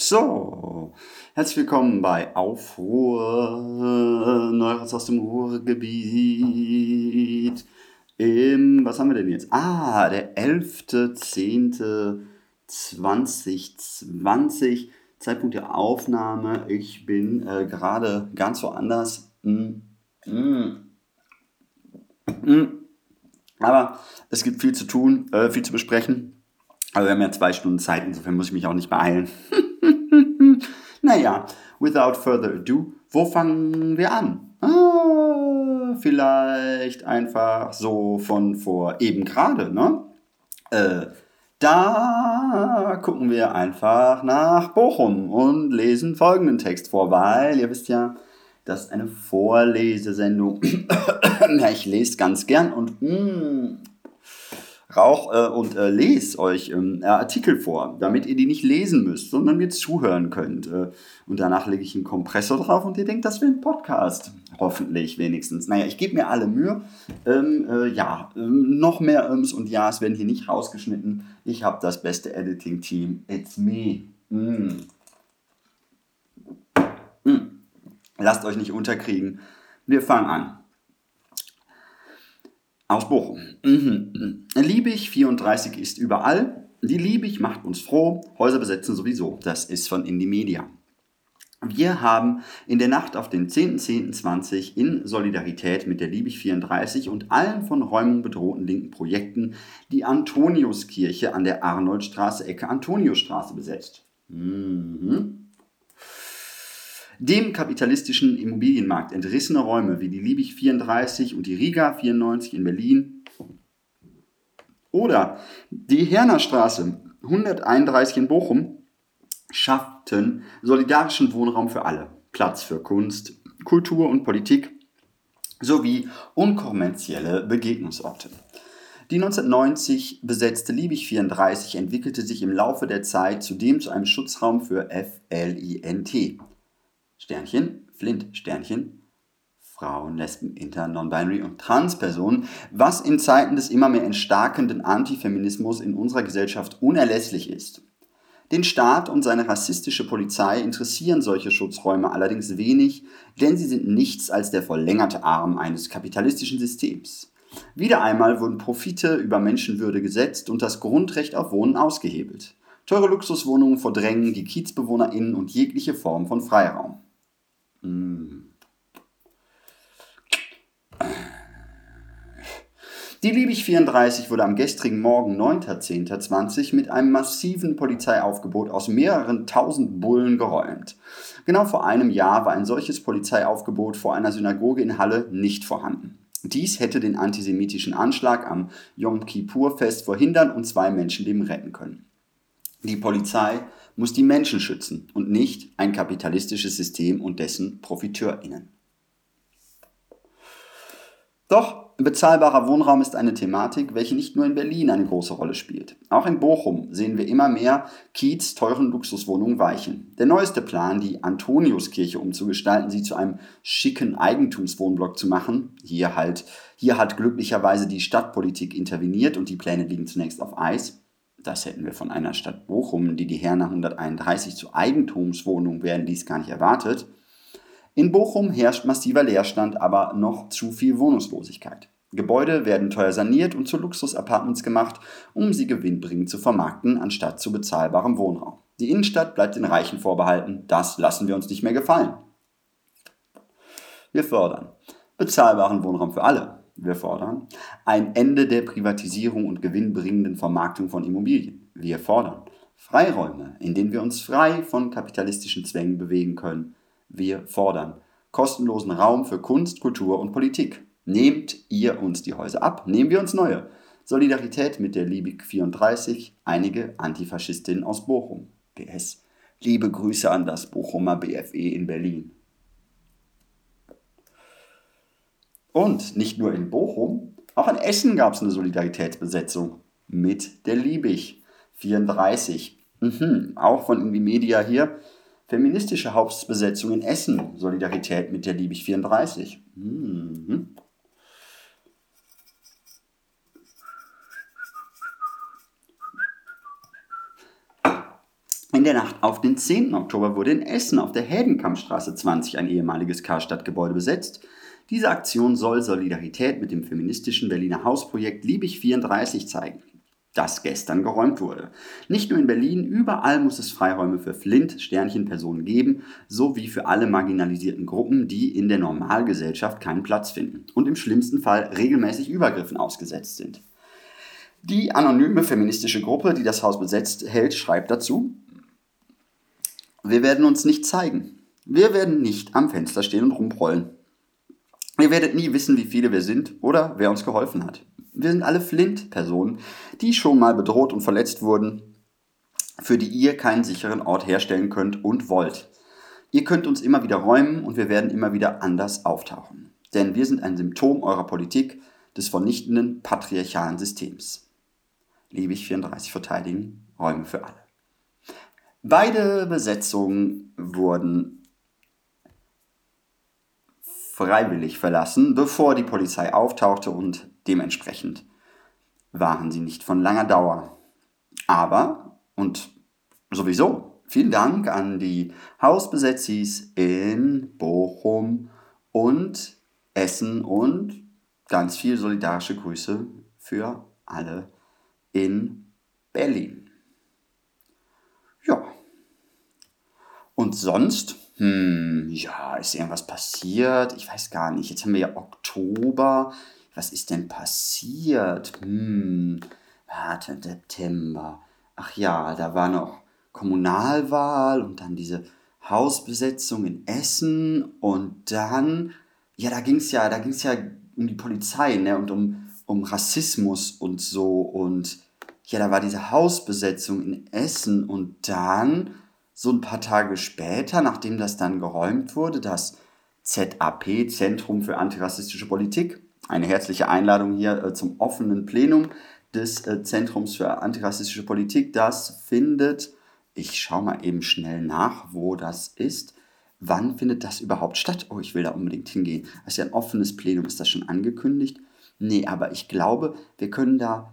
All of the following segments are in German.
So, herzlich willkommen bei Aufruhr, Neues aus dem Ruhrgebiet. Im, was haben wir denn jetzt? Ah, der 11.10.2020, Zeitpunkt der Aufnahme. Ich bin äh, gerade ganz woanders. Mm, mm, mm. Aber es gibt viel zu tun, äh, viel zu besprechen. Aber wir haben ja zwei Stunden Zeit, insofern muss ich mich auch nicht beeilen. naja, without further ado, wo fangen wir an? Ah, vielleicht einfach so von vor eben gerade, ne? Äh, da gucken wir einfach nach Bochum und lesen folgenden Text vor, weil ihr wisst ja, das ist eine Vorlesesendung. ich lese ganz gern und mm, rauch äh, und äh, lese euch ähm, Artikel vor, damit ihr die nicht lesen müsst, sondern mir zuhören könnt. Äh, und danach lege ich einen Kompressor drauf und ihr denkt, das wäre ein Podcast. Hoffentlich wenigstens. Naja, ich gebe mir alle Mühe. Ähm, äh, ja, ähm, noch mehr Öms und Ja's werden hier nicht rausgeschnitten. Ich habe das beste Editing-Team. It's me. Mm. Mm. Lasst euch nicht unterkriegen. Wir fangen an. Aus Bochum. Mhm. Liebig 34 ist überall. Die Liebig macht uns froh. Häuser besetzen sowieso. Das ist von Indie Media. Wir haben in der Nacht auf den 10.10.20 in Solidarität mit der Liebig 34 und allen von Räumung bedrohten linken Projekten die Antoniuskirche an der Arnoldstraße Ecke Antoniusstraße besetzt. Mhm. Dem kapitalistischen Immobilienmarkt entrissene Räume wie die Liebig 34 und die Riga 94 in Berlin oder die Hernerstraße 131 in Bochum schafften solidarischen Wohnraum für alle, Platz für Kunst, Kultur und Politik sowie unkommerzielle Begegnungsorte. Die 1990 besetzte Liebig 34 entwickelte sich im Laufe der Zeit zudem zu einem Schutzraum für FLINT, Sternchen, Flint, Sternchen, Frauen, Lesben, Inter, Non-Binary und Transpersonen, was in Zeiten des immer mehr entstarkenden Antifeminismus in unserer Gesellschaft unerlässlich ist. Den Staat und seine rassistische Polizei interessieren solche Schutzräume allerdings wenig, denn sie sind nichts als der verlängerte Arm eines kapitalistischen Systems. Wieder einmal wurden Profite über Menschenwürde gesetzt und das Grundrecht auf Wohnen ausgehebelt. Teure Luxuswohnungen verdrängen die KiezbewohnerInnen und jegliche Form von Freiraum. Die Liebig 34 wurde am gestrigen Morgen 9.10.20 mit einem massiven Polizeiaufgebot aus mehreren tausend Bullen geräumt. Genau vor einem Jahr war ein solches Polizeiaufgebot vor einer Synagoge in Halle nicht vorhanden. Dies hätte den antisemitischen Anschlag am Yom Kippur-Fest verhindern und zwei Menschenleben retten können. Die Polizei muss die Menschen schützen und nicht ein kapitalistisches System und dessen ProfiteurInnen. Doch bezahlbarer Wohnraum ist eine Thematik, welche nicht nur in Berlin eine große Rolle spielt. Auch in Bochum sehen wir immer mehr Kiez teuren Luxuswohnungen weichen. Der neueste Plan, die Antoniuskirche umzugestalten, sie zu einem schicken Eigentumswohnblock zu machen, hier halt, hier hat glücklicherweise die Stadtpolitik interveniert und die Pläne liegen zunächst auf Eis, das hätten wir von einer Stadt Bochum, die die Herner 131 zu Eigentumswohnungen werden, dies gar nicht erwartet. In Bochum herrscht massiver Leerstand, aber noch zu viel Wohnungslosigkeit. Gebäude werden teuer saniert und zu Luxusapartments gemacht, um sie gewinnbringend zu vermarkten, anstatt zu bezahlbarem Wohnraum. Die Innenstadt bleibt den Reichen vorbehalten, das lassen wir uns nicht mehr gefallen. Wir fördern bezahlbaren Wohnraum für alle, wir fordern ein Ende der Privatisierung und gewinnbringenden Vermarktung von Immobilien. Wir fordern Freiräume, in denen wir uns frei von kapitalistischen Zwängen bewegen können. Wir fordern kostenlosen Raum für Kunst, Kultur und Politik. Nehmt ihr uns die Häuser ab, nehmen wir uns neue. Solidarität mit der Liebig 34, einige Antifaschistinnen aus Bochum. PS. Liebe Grüße an das Bochumer BFE in Berlin. Und nicht nur in Bochum, auch in Essen gab es eine Solidaritätsbesetzung mit der Liebig 34. Mhm, auch von Indie Media hier. Feministische Hauptbesetzung in Essen, Solidarität mit der Liebig 34. Mhm. In der Nacht auf den 10. Oktober wurde in Essen auf der Heldenkampfstraße 20 ein ehemaliges Karstadtgebäude besetzt. Diese Aktion soll Solidarität mit dem feministischen Berliner Hausprojekt Liebig 34 zeigen, das gestern geräumt wurde. Nicht nur in Berlin, überall muss es Freiräume für Flint-Sternchen-Personen geben, sowie für alle marginalisierten Gruppen, die in der Normalgesellschaft keinen Platz finden und im schlimmsten Fall regelmäßig Übergriffen ausgesetzt sind. Die anonyme feministische Gruppe, die das Haus besetzt hält, schreibt dazu, wir werden uns nicht zeigen. Wir werden nicht am Fenster stehen und rumprollen. Ihr werdet nie wissen, wie viele wir sind oder wer uns geholfen hat. Wir sind alle Flint-Personen, die schon mal bedroht und verletzt wurden, für die ihr keinen sicheren Ort herstellen könnt und wollt. Ihr könnt uns immer wieder räumen und wir werden immer wieder anders auftauchen. Denn wir sind ein Symptom eurer Politik des vernichtenden patriarchalen Systems. Liebig 34 verteidigen, Räume für alle. Beide Besetzungen wurden freiwillig verlassen, bevor die Polizei auftauchte und dementsprechend waren sie nicht von langer Dauer. Aber, und sowieso, vielen Dank an die Hausbesetzis in Bochum und Essen und ganz viel solidarische Grüße für alle in Berlin. Und sonst, hm, ja, ist irgendwas passiert? Ich weiß gar nicht. Jetzt haben wir ja Oktober. Was ist denn passiert? Hm, warte, September. Ach ja, da war noch Kommunalwahl und dann diese Hausbesetzung in Essen und dann, ja, da ging es ja, da ging es ja um die Polizei, ne, und um, um Rassismus und so und ja, da war diese Hausbesetzung in Essen und dann so ein paar Tage später, nachdem das dann geräumt wurde, das ZAP, Zentrum für antirassistische Politik, eine herzliche Einladung hier äh, zum offenen Plenum des äh, Zentrums für antirassistische Politik. Das findet, ich schaue mal eben schnell nach, wo das ist. Wann findet das überhaupt statt? Oh, ich will da unbedingt hingehen. Das ist ja ein offenes Plenum. Ist das schon angekündigt? Nee, aber ich glaube, wir können da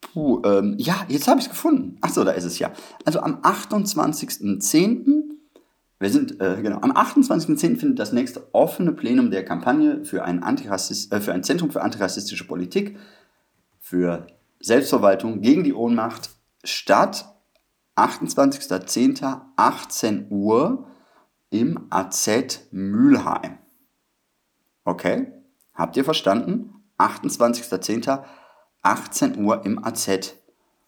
Puh, ähm, ja, jetzt habe ich es gefunden. Achso, da ist es ja. Also am 28.10. Wir sind, äh, genau, am 28.10. findet das nächste offene Plenum der Kampagne für ein, Antirassist, äh, für ein Zentrum für antirassistische Politik, für Selbstverwaltung gegen die Ohnmacht statt. 28.10. 18 Uhr im AZ Mülheim. Okay? Habt ihr verstanden? 28.10. 18 Uhr im AZ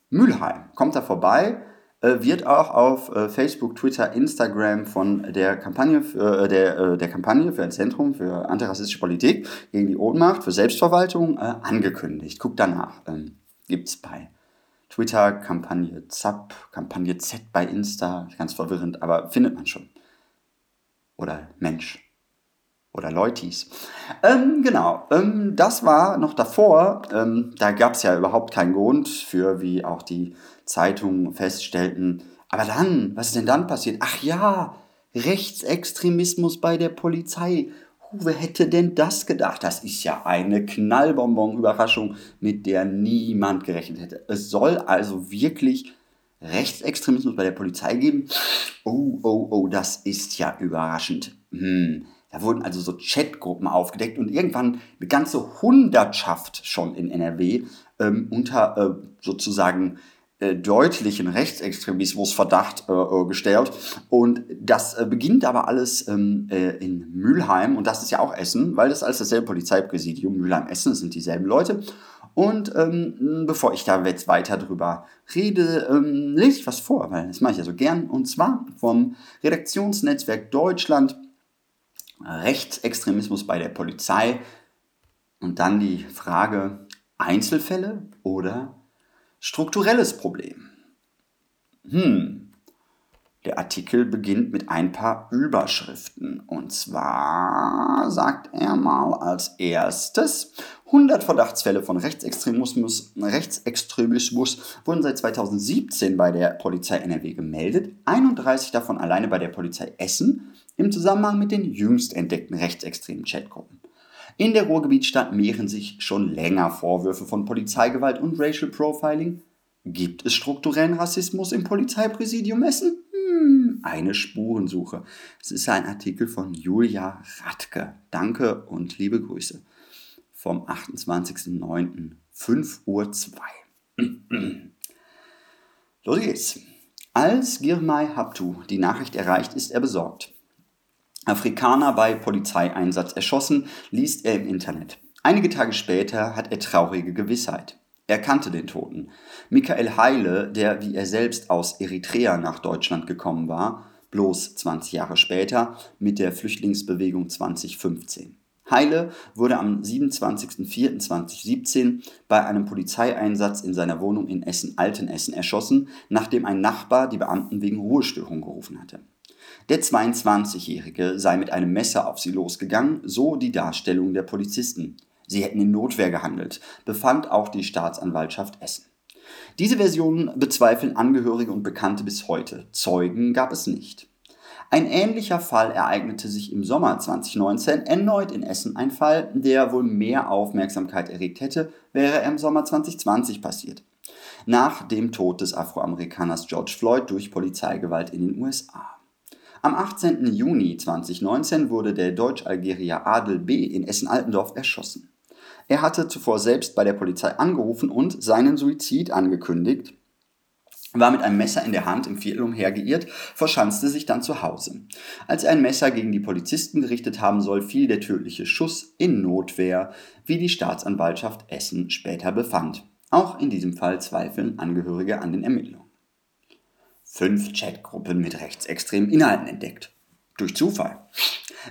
Mülheim. Kommt da vorbei, äh, wird auch auf äh, Facebook, Twitter, Instagram von der Kampagne für, äh, der, der Kampagne für ein Zentrum für antirassistische Politik gegen die Ohnmacht für Selbstverwaltung angekündigt. Guckt danach. Ähm, gibt's bei Twitter, Kampagne ZAP, Kampagne Z bei Insta, ganz verwirrend, aber findet man schon. Oder Mensch oder Leutis. Ähm, genau, ähm, das war noch davor. Ähm, da gab es ja überhaupt keinen Grund für, wie auch die Zeitungen feststellten. Aber dann, was ist denn dann passiert? Ach ja, Rechtsextremismus bei der Polizei. wer hätte denn das gedacht? Das ist ja eine Knallbonbon-Überraschung, mit der niemand gerechnet hätte. Es soll also wirklich Rechtsextremismus bei der Polizei geben. Oh, oh, oh, das ist ja überraschend. Hm. Da wurden also so Chatgruppen aufgedeckt und irgendwann eine ganze Hundertschaft schon in NRW ähm, unter äh, sozusagen äh, deutlichen Rechtsextremismusverdacht äh, äh, gestellt. Und das äh, beginnt aber alles ähm, äh, in Mülheim und das ist ja auch Essen, weil das alles dasselbe Polizeipräsidium, Mülheim-Essen, sind dieselben Leute. Und ähm, bevor ich da jetzt weiter drüber rede, ähm, lese ich was vor, weil das mache ich ja so gern. Und zwar vom Redaktionsnetzwerk Deutschland Rechtsextremismus bei der Polizei und dann die Frage Einzelfälle oder strukturelles Problem. Hm. Der Artikel beginnt mit ein paar Überschriften. Und zwar sagt er mal als erstes, 100 Verdachtsfälle von Rechtsextremismus, Rechtsextremismus wurden seit 2017 bei der Polizei NRW gemeldet, 31 davon alleine bei der Polizei Essen im Zusammenhang mit den jüngst entdeckten rechtsextremen Chatgruppen. In der Ruhrgebietstadt mehren sich schon länger Vorwürfe von Polizeigewalt und Racial Profiling. Gibt es strukturellen Rassismus im Polizeipräsidium Essen? Hm, eine Spurensuche. Es ist ein Artikel von Julia Radke. Danke und liebe Grüße. Vom 28.09. 5.02 Uhr. Los geht's. Als Girmay Habtu die Nachricht erreicht, ist er besorgt. Afrikaner bei Polizeieinsatz erschossen, liest er im Internet. Einige Tage später hat er traurige Gewissheit. Er kannte den Toten. Michael Heile, der wie er selbst aus Eritrea nach Deutschland gekommen war, bloß 20 Jahre später mit der Flüchtlingsbewegung 2015. Heile wurde am 27.04.2017 bei einem Polizeieinsatz in seiner Wohnung in Essen-Altenessen erschossen, nachdem ein Nachbar die Beamten wegen Ruhestörung gerufen hatte. Der 22-Jährige sei mit einem Messer auf sie losgegangen, so die Darstellung der Polizisten. Sie hätten in Notwehr gehandelt, befand auch die Staatsanwaltschaft Essen. Diese Versionen bezweifeln Angehörige und Bekannte bis heute. Zeugen gab es nicht. Ein ähnlicher Fall ereignete sich im Sommer 2019 erneut in Essen. Ein Fall, der wohl mehr Aufmerksamkeit erregt hätte, wäre er im Sommer 2020 passiert. Nach dem Tod des Afroamerikaners George Floyd durch Polizeigewalt in den USA. Am 18. Juni 2019 wurde der Deutsch-Algerier Adel B. in Essen-Altendorf erschossen. Er hatte zuvor selbst bei der Polizei angerufen und seinen Suizid angekündigt, war mit einem Messer in der Hand im Viertel umhergeirrt, verschanzte sich dann zu Hause. Als er ein Messer gegen die Polizisten gerichtet haben soll, fiel der tödliche Schuss in Notwehr, wie die Staatsanwaltschaft Essen später befand. Auch in diesem Fall zweifeln Angehörige an den Ermittlungen. Fünf Chatgruppen mit rechtsextremen Inhalten entdeckt. Durch Zufall.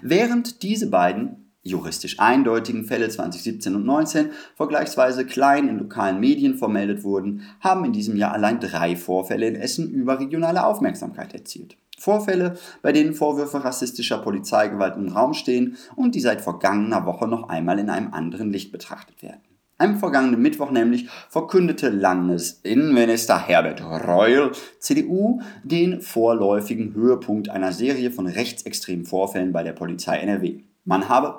Während diese beiden juristisch eindeutigen Fälle 2017 und 2019 vergleichsweise klein in lokalen Medien vermeldet wurden, haben in diesem Jahr allein drei Vorfälle in Essen überregionale Aufmerksamkeit erzielt. Vorfälle, bei denen Vorwürfe rassistischer Polizeigewalt im Raum stehen und die seit vergangener Woche noch einmal in einem anderen Licht betrachtet werden. Am vergangenen Mittwoch nämlich verkündete Landesinnenminister Herbert Reul, CDU, den vorläufigen Höhepunkt einer Serie von rechtsextremen Vorfällen bei der Polizei NRW. Man habe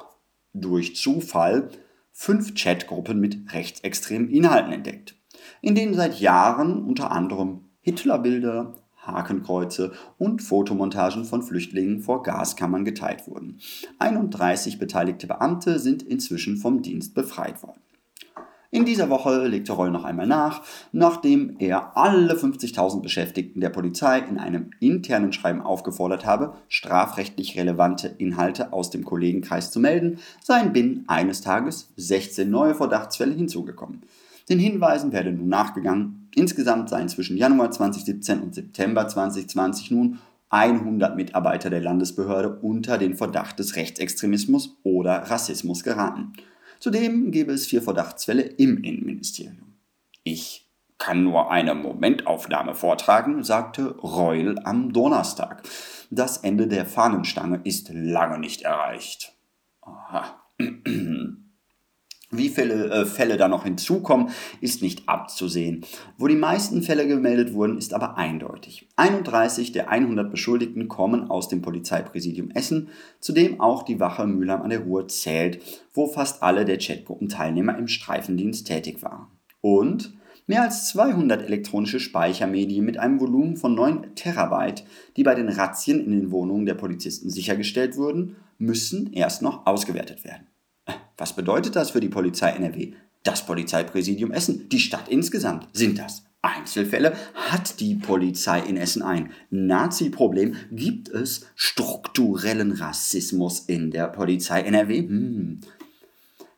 durch Zufall fünf Chatgruppen mit rechtsextremen Inhalten entdeckt, in denen seit Jahren unter anderem Hitlerbilder, Hakenkreuze und Fotomontagen von Flüchtlingen vor Gaskammern geteilt wurden. 31 beteiligte Beamte sind inzwischen vom Dienst befreit worden. In dieser Woche legte Reul noch einmal nach, nachdem er alle 50.000 Beschäftigten der Polizei in einem internen Schreiben aufgefordert habe, strafrechtlich relevante Inhalte aus dem Kollegenkreis zu melden, seien binnen eines Tages 16 neue Verdachtsfälle hinzugekommen. Den Hinweisen werde nun nachgegangen. Insgesamt seien zwischen Januar 2017 und September 2020 nun 100 Mitarbeiter der Landesbehörde unter den Verdacht des Rechtsextremismus oder Rassismus geraten. Zudem gäbe es vier Verdachtsfälle im Innenministerium. Ich kann nur eine Momentaufnahme vortragen, sagte Reul am Donnerstag. Das Ende der Fahnenstange ist lange nicht erreicht. Aha. Wie viele äh, Fälle da noch hinzukommen, ist nicht abzusehen. Wo die meisten Fälle gemeldet wurden, ist aber eindeutig. 31 der 100 Beschuldigten kommen aus dem Polizeipräsidium Essen, zu dem auch die Wache Mülheim an der Ruhr zählt, wo fast alle der Chatgruppenteilnehmer im Streifendienst tätig waren. Und mehr als 200 elektronische Speichermedien mit einem Volumen von 9 Terabyte, die bei den Razzien in den Wohnungen der Polizisten sichergestellt wurden, müssen erst noch ausgewertet werden. Was bedeutet das für die Polizei NRW? Das Polizeipräsidium Essen, die Stadt insgesamt. Sind das Einzelfälle? Hat die Polizei in Essen ein Nazi-Problem? Gibt es strukturellen Rassismus in der Polizei NRW? Hm.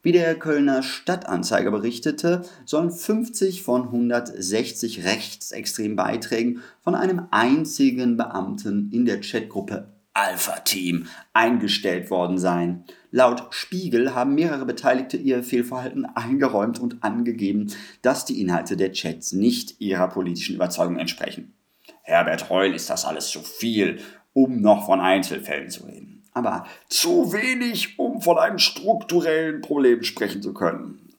Wie der Kölner Stadtanzeiger berichtete, sollen 50 von 160 rechtsextremen Beiträgen von einem einzigen Beamten in der Chatgruppe Alpha-Team eingestellt worden sein. Laut Spiegel haben mehrere Beteiligte ihr Fehlverhalten eingeräumt und angegeben, dass die Inhalte der Chats nicht ihrer politischen Überzeugung entsprechen. Herbert Reul ist das alles zu viel, um noch von Einzelfällen zu reden. Aber zu wenig, um von einem strukturellen Problem sprechen zu können.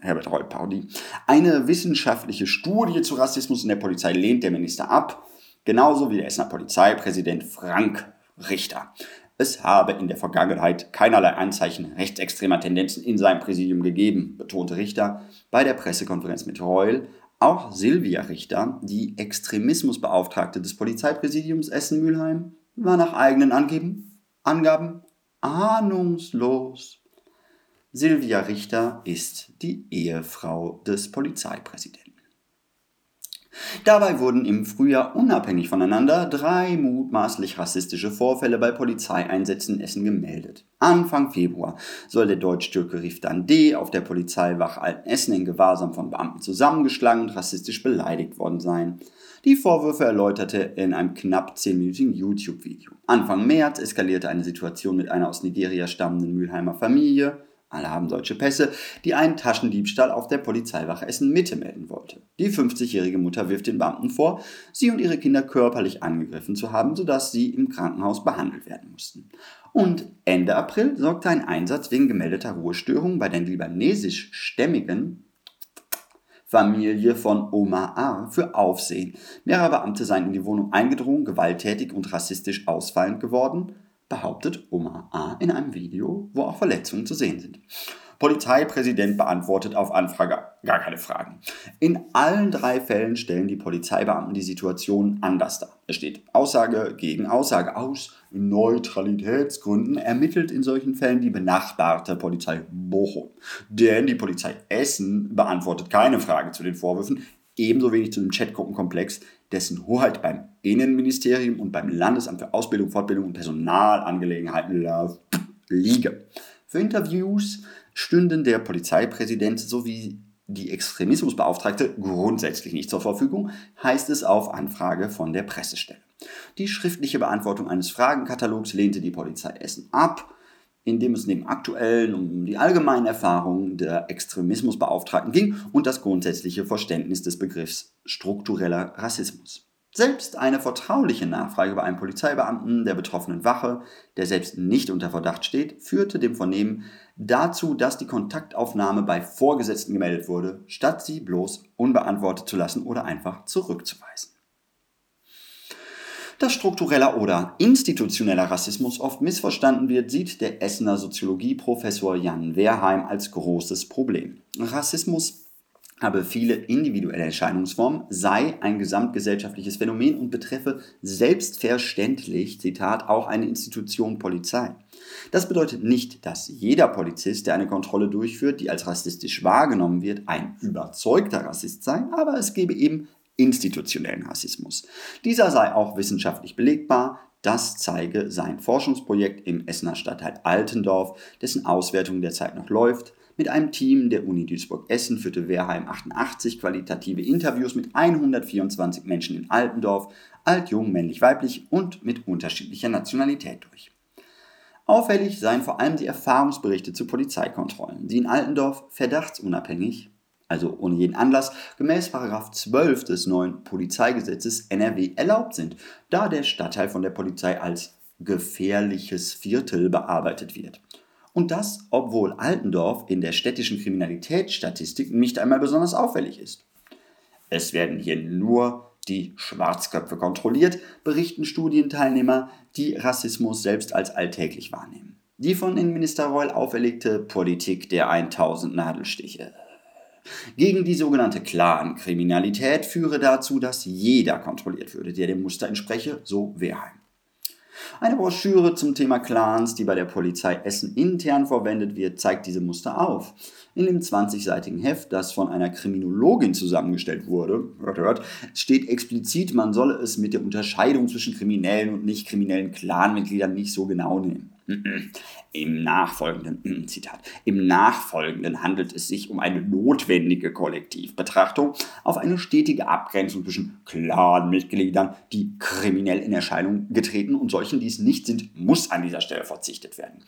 Herbert Reul Parodie. Eine wissenschaftliche Studie zu Rassismus in der Polizei lehnt der Minister ab, genauso wie der Essener Polizeipräsident Frank Richter. Es habe in der Vergangenheit keinerlei Anzeichen rechtsextremer Tendenzen in seinem Präsidium gegeben, betonte Richter bei der Pressekonferenz mit Reul. Auch Silvia Richter, die Extremismusbeauftragte des Polizeipräsidiums Essen-Mülheim, war nach eigenen Angeben, Angaben ahnungslos. Silvia Richter ist die Ehefrau des Polizeipräsidenten. Dabei wurden im Frühjahr unabhängig voneinander drei mutmaßlich rassistische Vorfälle bei Polizeieinsätzen in Essen gemeldet. Anfang Februar soll der Deutsch-Türke Riftan D. auf der Polizeiwache Altenessen in Gewahrsam von Beamten zusammengeschlagen und rassistisch beleidigt worden sein. Die Vorwürfe erläuterte er in einem knapp 10-minütigen YouTube-Video. Anfang März eskalierte eine Situation mit einer aus Nigeria stammenden Mülheimer Familie alle haben deutsche Pässe, die einen Taschendiebstahl auf der Polizeiwache Essen Mitte melden wollte. Die 50-jährige Mutter wirft den Beamten vor, sie und ihre Kinder körperlich angegriffen zu haben, sodass sie im Krankenhaus behandelt werden mussten. Und Ende April sorgte ein Einsatz wegen gemeldeter Ruhestörungen bei der libanesisch-stämmigen Familie von Omar A. für Aufsehen. Mehrere Beamte seien in die Wohnung eingedrungen, gewalttätig und rassistisch ausfallend geworden behauptet Omar A. in einem Video, wo auch Verletzungen zu sehen sind. Polizeipräsident beantwortet auf Anfrage gar keine Fragen. In allen drei Fällen stellen die Polizeibeamten die Situation anders dar. Es steht Aussage gegen Aussage aus. Neutralitätsgründen ermittelt in solchen Fällen die benachbarte Polizei Bochum. Denn die Polizei Essen beantwortet keine Fragen zu den Vorwürfen, ebenso wenig zu dem Chatgruppenkomplex, dessen Hoheit beim Innenministerium und beim Landesamt für Ausbildung, Fortbildung und Personalangelegenheiten liege. Für Interviews stünden der Polizeipräsident sowie die Extremismusbeauftragte grundsätzlich nicht zur Verfügung, heißt es auf Anfrage von der Pressestelle. Die schriftliche Beantwortung eines Fragenkatalogs lehnte die Polizei Essen ab in dem es neben aktuellen um die allgemeinen Erfahrungen der Extremismusbeauftragten ging und das grundsätzliche Verständnis des Begriffs struktureller Rassismus. Selbst eine vertrauliche Nachfrage bei einem Polizeibeamten der betroffenen Wache, der selbst nicht unter Verdacht steht, führte dem Vernehmen dazu, dass die Kontaktaufnahme bei Vorgesetzten gemeldet wurde, statt sie bloß unbeantwortet zu lassen oder einfach zurückzuweisen. Dass struktureller oder institutioneller Rassismus oft missverstanden wird, sieht der Essener Soziologieprofessor Jan Wehrheim als großes Problem. Rassismus habe viele individuelle Erscheinungsformen, sei ein gesamtgesellschaftliches Phänomen und betreffe selbstverständlich, Zitat, auch eine Institution Polizei. Das bedeutet nicht, dass jeder Polizist, der eine Kontrolle durchführt, die als rassistisch wahrgenommen wird, ein überzeugter Rassist sei, aber es gebe eben institutionellen Rassismus. Dieser sei auch wissenschaftlich belegbar. Das zeige sein Forschungsprojekt im Essener Stadtteil Altendorf, dessen Auswertung derzeit noch läuft. Mit einem Team der Uni Duisburg-Essen führte Wehrheim 88 qualitative Interviews mit 124 Menschen in Altendorf, alt, jung, männlich, weiblich und mit unterschiedlicher Nationalität durch. Auffällig seien vor allem die Erfahrungsberichte zu Polizeikontrollen, die in Altendorf verdachtsunabhängig also ohne jeden Anlass, gemäß 12 des neuen Polizeigesetzes NRW erlaubt sind, da der Stadtteil von der Polizei als gefährliches Viertel bearbeitet wird. Und das, obwohl Altendorf in der städtischen Kriminalitätsstatistik nicht einmal besonders auffällig ist. Es werden hier nur die Schwarzköpfe kontrolliert, berichten Studienteilnehmer, die Rassismus selbst als alltäglich wahrnehmen. Die von Innenminister Reul auferlegte Politik der 1000 Nadelstiche gegen die sogenannte Clan-Kriminalität führe dazu, dass jeder kontrolliert würde, der dem Muster entspreche, so Wehrheim. Eine Broschüre zum Thema Clans, die bei der Polizei Essen intern verwendet wird, zeigt diese Muster auf. In dem 20-seitigen Heft, das von einer Kriminologin zusammengestellt wurde, hört, hört, steht explizit, man solle es mit der Unterscheidung zwischen kriminellen und nicht kriminellen Clanmitgliedern nicht so genau nehmen. Im nachfolgenden, Zitat, im nachfolgenden handelt es sich um eine notwendige Kollektivbetrachtung auf eine stetige Abgrenzung zwischen Clanmitgliedern, die kriminell in Erscheinung getreten und solchen, die es nicht sind, muss an dieser Stelle verzichtet werden.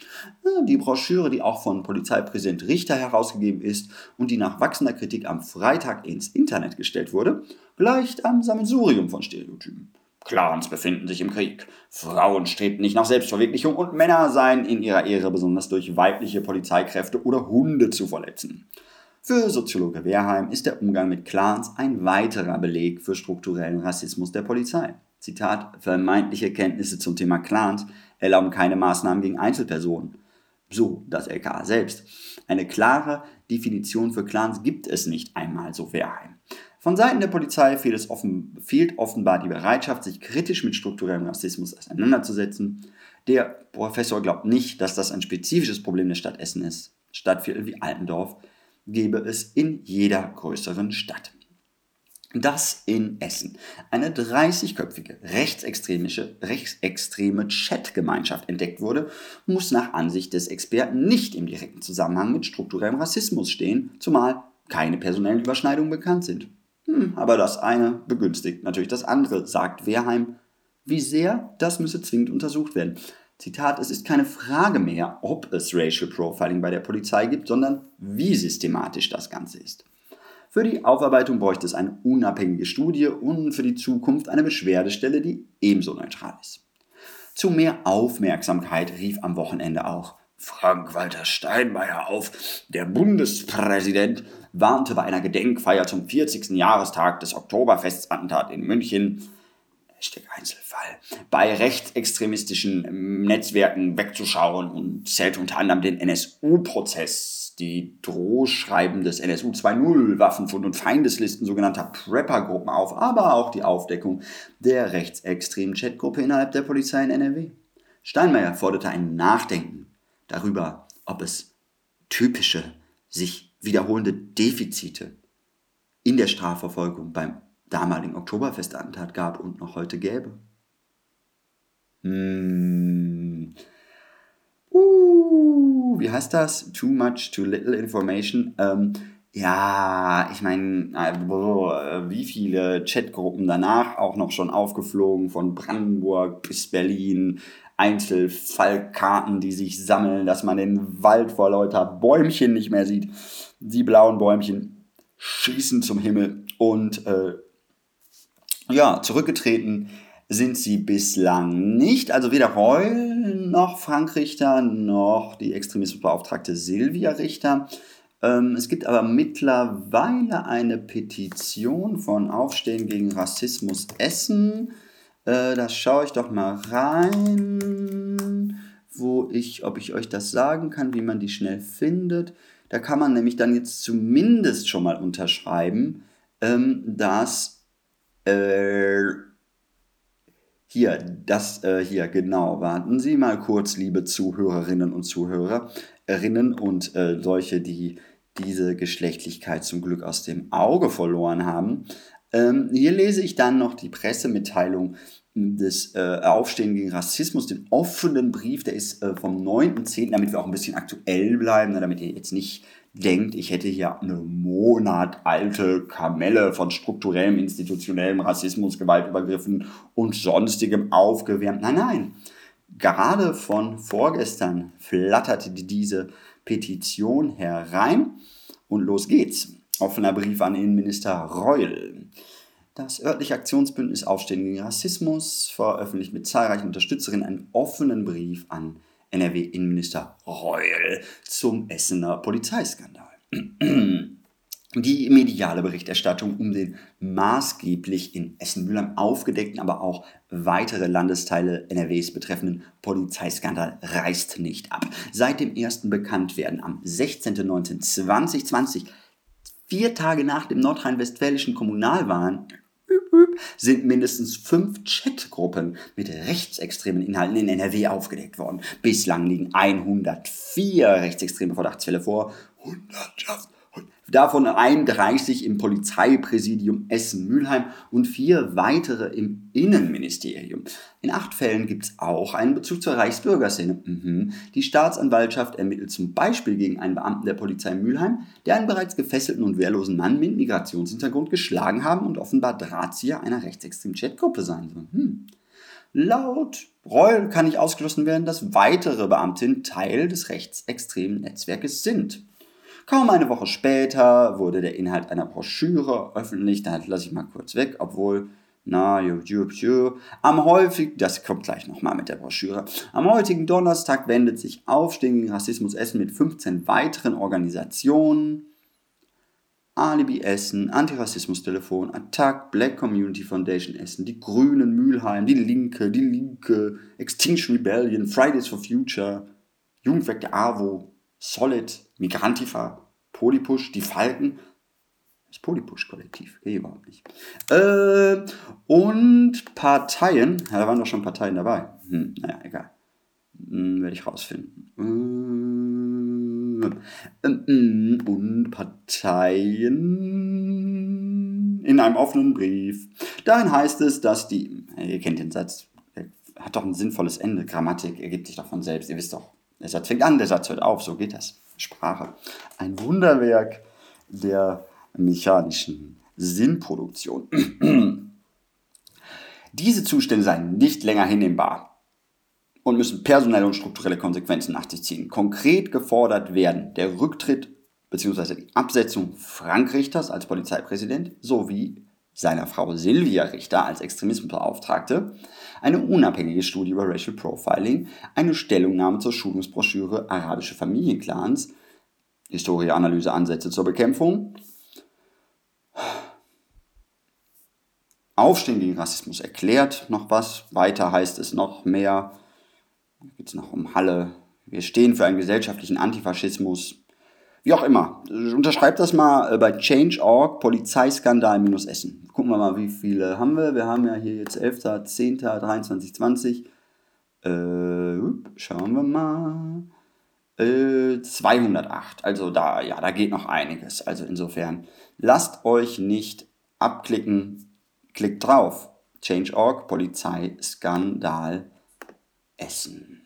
Die Broschüre, die auch von Polizeipräsident Richter herausgegeben ist und die nach wachsender Kritik am Freitag ins Internet gestellt wurde, gleicht am Sammelsurium von Stereotypen. Clans befinden sich im Krieg. Frauen strebten nicht nach Selbstverwirklichung und Männer seien in ihrer Ehre besonders durch weibliche Polizeikräfte oder Hunde zu verletzen. Für Soziologe Wehrheim ist der Umgang mit Clans ein weiterer Beleg für strukturellen Rassismus der Polizei. Zitat, vermeintliche Kenntnisse zum Thema Clans erlauben keine Maßnahmen gegen Einzelpersonen. So das LKA selbst. Eine klare Definition für Clans gibt es nicht einmal, so Wehrheim. Von Seiten der Polizei fehlt, offen, fehlt offenbar die Bereitschaft, sich kritisch mit strukturellem Rassismus auseinanderzusetzen. Der Professor glaubt nicht, dass das ein spezifisches Problem der Stadt Essen ist. Stadtviertel wie Altendorf gäbe es in jeder größeren Stadt. Dass in Essen eine 30-köpfige rechtsextremische, rechtsextreme Chatgemeinschaft entdeckt wurde, muss nach Ansicht des Experten nicht im direkten Zusammenhang mit strukturellem Rassismus stehen, zumal keine personellen Überschneidungen bekannt sind. Hm, aber das eine begünstigt natürlich das andere, sagt Wehrheim. Wie sehr, das müsse zwingend untersucht werden. Zitat, es ist keine Frage mehr, ob es Racial Profiling bei der Polizei gibt, sondern wie systematisch das Ganze ist. Für die Aufarbeitung bräuchte es eine unabhängige Studie und für die Zukunft eine Beschwerdestelle, die ebenso neutral ist. Zu mehr Aufmerksamkeit rief am Wochenende auch Frank-Walter Steinmeier auf. Der Bundespräsident warnte bei einer Gedenkfeier zum 40. Jahrestag des Oktoberfestattentats in München, Hashtag Einzelfall, bei rechtsextremistischen Netzwerken wegzuschauen und zählte unter anderem den NSU-Prozess, die Drohschreiben des NSU 2.0, Waffenfund und Feindeslisten sogenannter Prepper-Gruppen auf, aber auch die Aufdeckung der rechtsextremen Chatgruppe innerhalb der Polizei in NRW. Steinmeier forderte ein Nachdenken darüber, ob es typische, sich wiederholende Defizite in der Strafverfolgung beim damaligen Oktoberfestattentat gab und noch heute gäbe. Hm. Uh, wie heißt das? Too much, too little information. Ähm, ja, ich meine, äh, wie viele Chatgruppen danach auch noch schon aufgeflogen, von Brandenburg bis Berlin, Einzelfallkarten, die sich sammeln, dass man den Wald vor lauter Bäumchen nicht mehr sieht. Die blauen Bäumchen schießen zum Himmel und äh, ja, zurückgetreten sind sie bislang nicht. Also weder Reul noch Frank Richter noch die Extremismusbeauftragte Silvia Richter. Ähm, es gibt aber mittlerweile eine Petition von Aufstehen gegen Rassismus Essen äh, da schaue ich doch mal rein, wo ich, ob ich euch das sagen kann, wie man die schnell findet. Da kann man nämlich dann jetzt zumindest schon mal unterschreiben, ähm, dass äh, hier, das äh, hier, genau, warten Sie mal kurz, liebe Zuhörerinnen und Zuhörerinnen und äh, solche, die diese Geschlechtlichkeit zum Glück aus dem Auge verloren haben. Ähm, hier lese ich dann noch die Pressemitteilung des äh, Aufstehen gegen Rassismus, den offenen Brief, der ist äh, vom 9.10., damit wir auch ein bisschen aktuell bleiben, ne, damit ihr jetzt nicht denkt, ich hätte hier eine monatalte Kamelle von strukturellem, institutionellem Rassismus, Gewaltübergriffen und sonstigem aufgewärmt. Nein, nein. Gerade von vorgestern flatterte diese Petition herein und los geht's. Offener Brief an Innenminister Reul. Das örtliche Aktionsbündnis Aufstehen gegen Rassismus veröffentlicht mit zahlreichen Unterstützerinnen einen offenen Brief an NRW-Innenminister Reul zum Essener Polizeiskandal. Die mediale Berichterstattung um den maßgeblich in Essen-Mülheim aufgedeckten, aber auch weitere Landesteile NRWs betreffenden Polizeiskandal reißt nicht ab. Seit dem ersten Bekanntwerden am 16.19.2020 Vier Tage nach dem nordrhein-westfälischen Kommunalwahlen sind mindestens fünf Chatgruppen mit rechtsextremen Inhalten in NRW aufgedeckt worden. Bislang liegen 104 rechtsextreme Verdachtsfälle vor. Hundertschaft. Davon 31 im Polizeipräsidium Essen-Mülheim und vier weitere im Innenministerium. In acht Fällen gibt es auch einen Bezug zur Reichsbürgerszene. Mhm. Die Staatsanwaltschaft ermittelt zum Beispiel gegen einen Beamten der Polizei Mülheim, der einen bereits gefesselten und wehrlosen Mann mit Migrationshintergrund geschlagen haben und offenbar Drahtzieher einer rechtsextremen Chatgruppe sein soll. Hm. Laut Reul kann nicht ausgeschlossen werden, dass weitere Beamtinnen Teil des rechtsextremen Netzwerkes sind. Kaum eine Woche später wurde der Inhalt einer Broschüre öffentlich, da lasse ich mal kurz weg, obwohl, na, ju, am häufig, das kommt gleich nochmal mit der Broschüre, am heutigen Donnerstag wendet sich Aufstehen gegen Rassismus Essen mit 15 weiteren Organisationen. Alibi Essen, Antirassismus-Telefon, Attack, Black Community Foundation Essen, die Grünen Mülheim, die Linke, die Linke, Extinction Rebellion, Fridays for Future, Jugendwerk der AWO, Solid, Migrantifa, Polypush, die Falken, das Polypush-Kollektiv, eh überhaupt nicht. Äh, und Parteien, ja, da waren doch schon Parteien dabei. Hm, naja, egal. Hm, Werde ich rausfinden. Äh, und Parteien in einem offenen Brief. Darin heißt es, dass die, ihr kennt den Satz, hat doch ein sinnvolles Ende, Grammatik ergibt sich doch von selbst, ihr wisst doch, der Satz fängt an, der Satz hört auf, so geht das. Sprache. Ein Wunderwerk der mechanischen Sinnproduktion. Diese Zustände seien nicht länger hinnehmbar und müssen personelle und strukturelle Konsequenzen nach sich ziehen. Konkret gefordert werden der Rücktritt bzw. die Absetzung Frank Richters als Polizeipräsident sowie seiner Frau Silvia Richter als Extremismusbeauftragte, eine unabhängige Studie über Racial Profiling, eine Stellungnahme zur Schulungsbroschüre Arabische Familienclans, Historie, Analyse, Ansätze zur Bekämpfung, Aufstehen gegen Rassismus erklärt noch was, weiter heißt es noch mehr, geht es noch um Halle, wir stehen für einen gesellschaftlichen Antifaschismus, wie auch immer. Unterschreibt das mal äh, bei Change.org, Polizeiskandal minus Essen. Gucken wir mal, wie viele haben wir. Wir haben ja hier jetzt 11., 10., 23, 20. Äh, schauen wir mal. Äh, 208. Also da, ja, da geht noch einiges. Also insofern, lasst euch nicht abklicken. Klickt drauf. Change.org, Polizeiskandal Essen.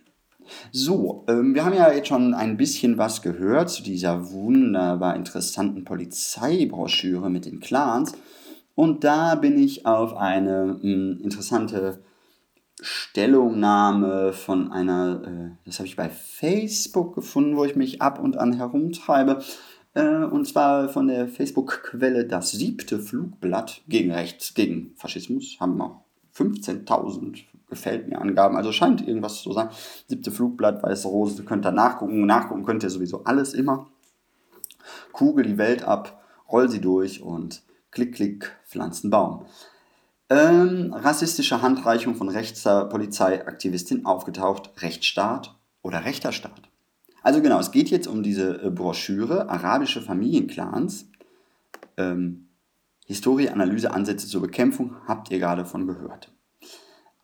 So, ähm, wir haben ja jetzt schon ein bisschen was gehört zu dieser wunderbar interessanten Polizeibroschüre mit den Clans. Und da bin ich auf eine mh, hm, interessante Stellungnahme von einer, äh, das habe ich bei Facebook gefunden, wo ich mich ab und an herumtreibe. Äh, und zwar von der Facebook-Quelle Das siebte Flugblatt gegen Rechts, gegen Faschismus. Haben auch 15.000 gefällt mir Angaben. Also scheint irgendwas zu sein. Siebte Flugblatt, weiße Rose, könnt ihr nachgucken. Nachgucken könnt ihr sowieso alles immer. Kugel die Welt ab, roll sie durch und klick, klick, pflanzen Baum. Ähm, rassistische Handreichung von rechter Polizeiaktivistin aufgetaucht, Rechtsstaat oder rechter Staat. Also genau, es geht jetzt um diese äh, Broschüre Arabische Familienclans. Ähm, Historie, Analyse, Ansätze zur Bekämpfung, habt ihr gerade von gehört.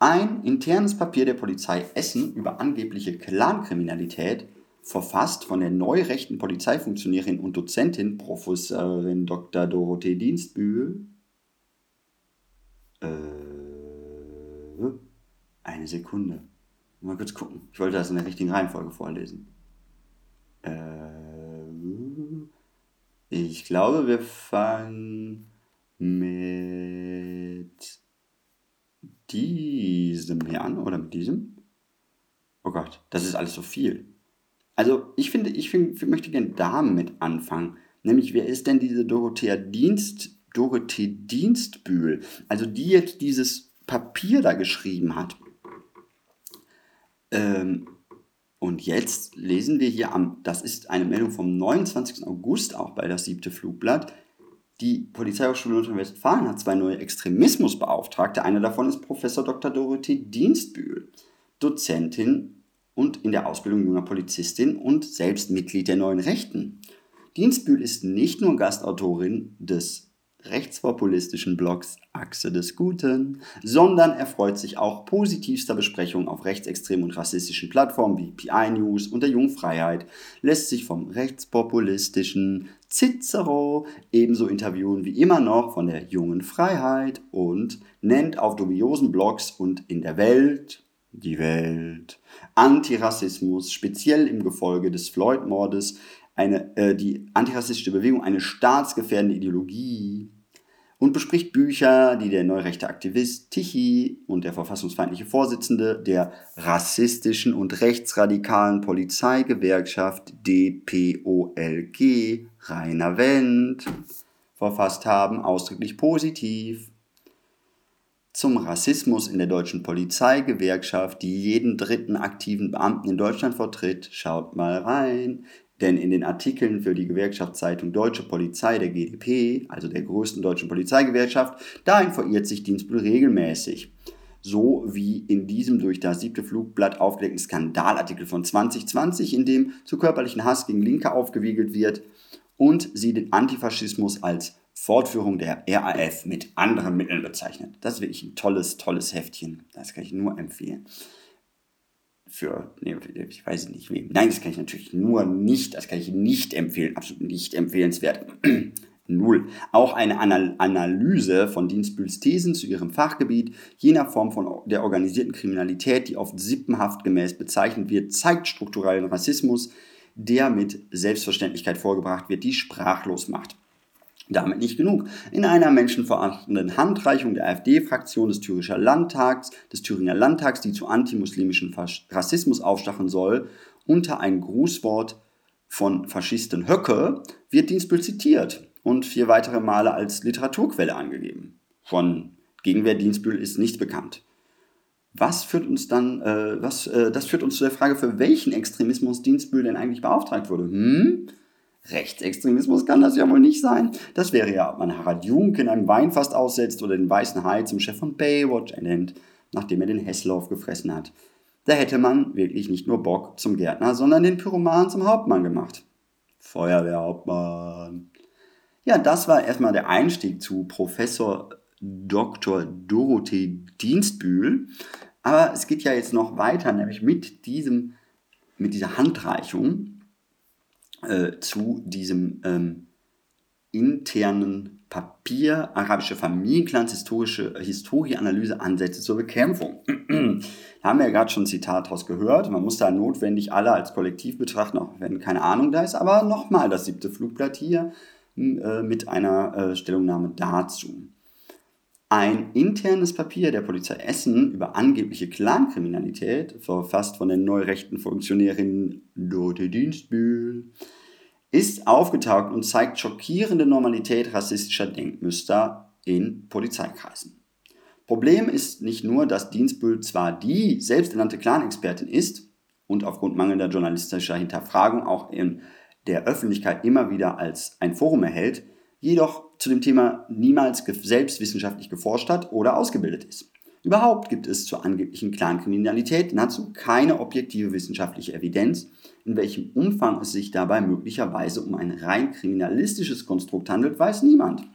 Ein internes Papier der Polizei Essen über angebliche Clankriminalität, verfasst von der neurechten Polizeifunktionärin und Dozentin Professorin Dr. Dorothee Dienstbühl. Äh, eine Sekunde. Mal kurz gucken. Ich wollte das in der richtigen Reihenfolge vorlesen. Äh, ich glaube, wir fangen mit diesem hier an oder mit diesem? Oh Gott, das ist alles so viel. Also ich finde, ich find, möchte gerne damit anfangen. Nämlich, wer ist denn diese Dorothea Dienst, Dorothee Dienstbühl? Also die jetzt dieses Papier da geschrieben hat. Ähm, und jetzt lesen wir hier am, das ist eine Meldung vom 29. August auch bei das siebte Flugblatt. Die Polizeihochschule Nordrhein-Westfalen hat zwei neue Extremismusbeauftragte. Einer davon ist Professor Dr. Dorothee Dienstbühl, Dozentin und in der Ausbildung junger Polizistin und selbst Mitglied der Neuen Rechten. Dienstbühl ist nicht nur Gastautorin des rechtspopulistischen Blogs Achse des Guten, sondern erfreut sich auch positivster Besprechungen auf rechtsextremen und rassistischen Plattformen wie PI News und der Jungfreiheit, lässt sich vom rechtspopulistischen Cicero, ebenso interviewen wie immer noch von der jungen Freiheit und nennt auf dubiosen Blogs und in der Welt, die Welt, Antirassismus, speziell im Gefolge des Floyd-Mordes, eine, äh, die antirassistische Bewegung eine staatsgefährdende Ideologie und bespricht Bücher, die der neurechte Aktivist Tichy und der verfassungsfeindliche Vorsitzende der rassistischen und rechtsradikalen Polizeigewerkschaft DPOLG Rainer Wendt verfasst haben, ausdrücklich positiv. Zum Rassismus in der deutschen Polizeigewerkschaft, die jeden dritten aktiven Beamten in Deutschland vertritt, schaut mal rein. Denn in den Artikeln für die Gewerkschaftszeitung Deutsche Polizei der GdP, also der größten deutschen Polizeigewerkschaft, dahin verirrt sich Dienstbild regelmäßig. So wie in diesem durch das siebte Flugblatt aufgedeckten Skandalartikel von 2020, in dem zu körperlichen Hass gegen Linke aufgewiegelt wird und sie den Antifaschismus als Fortführung der RAF mit anderen Mitteln bezeichnet. Das ist wirklich ein tolles, tolles Heftchen. Das kann ich nur empfehlen für, nee, ich weiß nicht wem. Nein, das kann ich natürlich nur nicht, das kann ich nicht empfehlen, absolut nicht empfehlenswert. Null. Auch eine Analyse von Dienstbühls Thesen zu ihrem Fachgebiet, jener Form von der organisierten Kriminalität, die oft sippenhaft gemäß bezeichnet wird, zeigt strukturellen Rassismus, der mit Selbstverständlichkeit vorgebracht wird, die sprachlos macht. Damit nicht genug. In einer menschenverachtenden Handreichung der AfD-Fraktion des Thüringer Landtags, des Thüringer Landtags, die zu antimuslimischem Rassismus aufstachen soll, unter ein Grußwort von Faschisten Höcke, wird Dienstbild zitiert und vier weitere Male als Literaturquelle angegeben. Von Gegenwehr Dienstbühl ist nichts bekannt. Was führt uns dann, äh, was, äh, das führt uns zu der Frage, für welchen Extremismus Dienstbühl denn eigentlich beauftragt wurde. Hm? Rechtsextremismus kann das ja wohl nicht sein. Das wäre ja, ob man Harald Junk in einem Weinfass aussetzt oder den Weißen Hai zum Chef von Baywatch ernennt, nachdem er den Hesslauf gefressen hat. Da hätte man wirklich nicht nur Bock zum Gärtner, sondern den Pyroman zum Hauptmann gemacht. Feuerwehrhauptmann. Ja, das war erstmal der Einstieg zu Professor Dr. Dorothee Dienstbühl. Aber es geht ja jetzt noch weiter, nämlich mit, diesem, mit dieser Handreichung äh, zu diesem ähm, internen Papier Arabische Familienclans historische Historieanalyse Ansätze zur Bekämpfung. da haben wir ja gerade schon ein Zitat daraus gehört. Man muss da notwendig alle als Kollektiv betrachten, auch wenn keine Ahnung da ist. Aber nochmal das siebte Flugblatt hier äh, mit einer äh, Stellungnahme dazu. Ein internes Papier der Polizei Essen über angebliche Clankriminalität, verfasst von der neurechten Funktionärin Dorothee Dienstbühl, ist aufgetaucht und zeigt schockierende Normalität rassistischer Denkmuster in Polizeikreisen. Problem ist nicht nur, dass Dienstbühl zwar die selbsternannte Clan-Expertin ist und aufgrund mangelnder journalistischer Hinterfragung auch in der Öffentlichkeit immer wieder als ein Forum erhält, jedoch zu dem Thema niemals selbst wissenschaftlich geforscht hat oder ausgebildet ist. Überhaupt gibt es zur angeblichen Clankriminalität nahezu keine objektive wissenschaftliche Evidenz, in welchem Umfang es sich dabei möglicherweise um ein rein kriminalistisches Konstrukt handelt, weiß niemand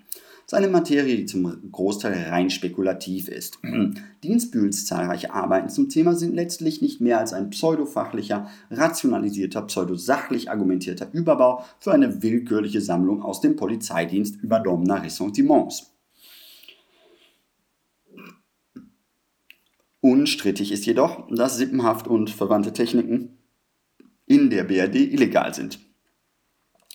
seine Materie, die zum Großteil rein spekulativ ist. Dienstbühls zahlreiche Arbeiten zum Thema sind letztlich nicht mehr als ein pseudofachlicher, rationalisierter, pseudosachlich argumentierter Überbau für eine willkürliche Sammlung aus dem Polizeidienst übernommener Ressentiments. Unstrittig ist jedoch, dass Sippenhaft und verwandte Techniken in der BRD illegal sind.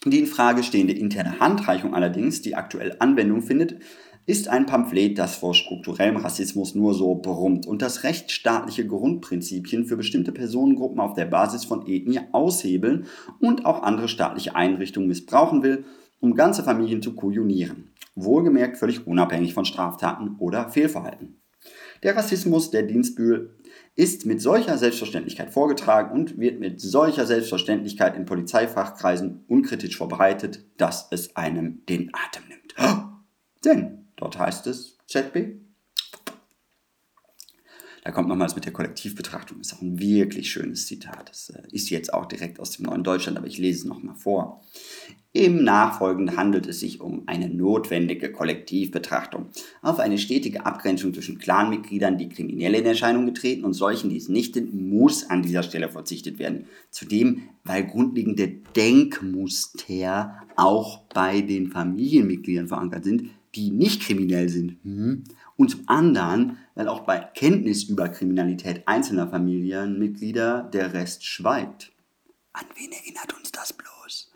Die in Frage stehende interne Handreichung allerdings, die aktuell Anwendung findet, ist ein Pamphlet, das vor strukturellem Rassismus nur so brummt und das rechtsstaatliche Grundprinzipien für bestimmte Personengruppen auf der Basis von Ethnie aushebeln und auch andere staatliche Einrichtungen missbrauchen will, um ganze Familien zu kujonieren. Wohlgemerkt völlig unabhängig von Straftaten oder Fehlverhalten. Der Rassismus der Dienstbühl ist mit solcher Selbstverständlichkeit vorgetragen und wird mit solcher Selbstverständlichkeit in Polizeifachkreisen unkritisch verbreitet, dass es einem den Atem nimmt. Denn dort heißt es ZB. Da kommt nochmals mit der Kollektivbetrachtung. Das ist auch ein wirklich schönes Zitat. Das äh, ist jetzt auch direkt aus dem neuen Deutschland, aber ich lese es nochmal vor. Im Nachfolgenden handelt es sich um eine notwendige Kollektivbetrachtung, auf eine stetige Abgrenzung zwischen Clanmitgliedern, die kriminell in Erscheinung getreten und solchen, die es nicht sind, muss an dieser Stelle verzichtet werden. Zudem, weil grundlegende Denkmuster auch bei den Familienmitgliedern verankert sind, die nicht kriminell sind. Hm? Und zum anderen, weil auch bei Kenntnis über Kriminalität einzelner Familienmitglieder der Rest schweigt. An wen erinnert uns das bloß?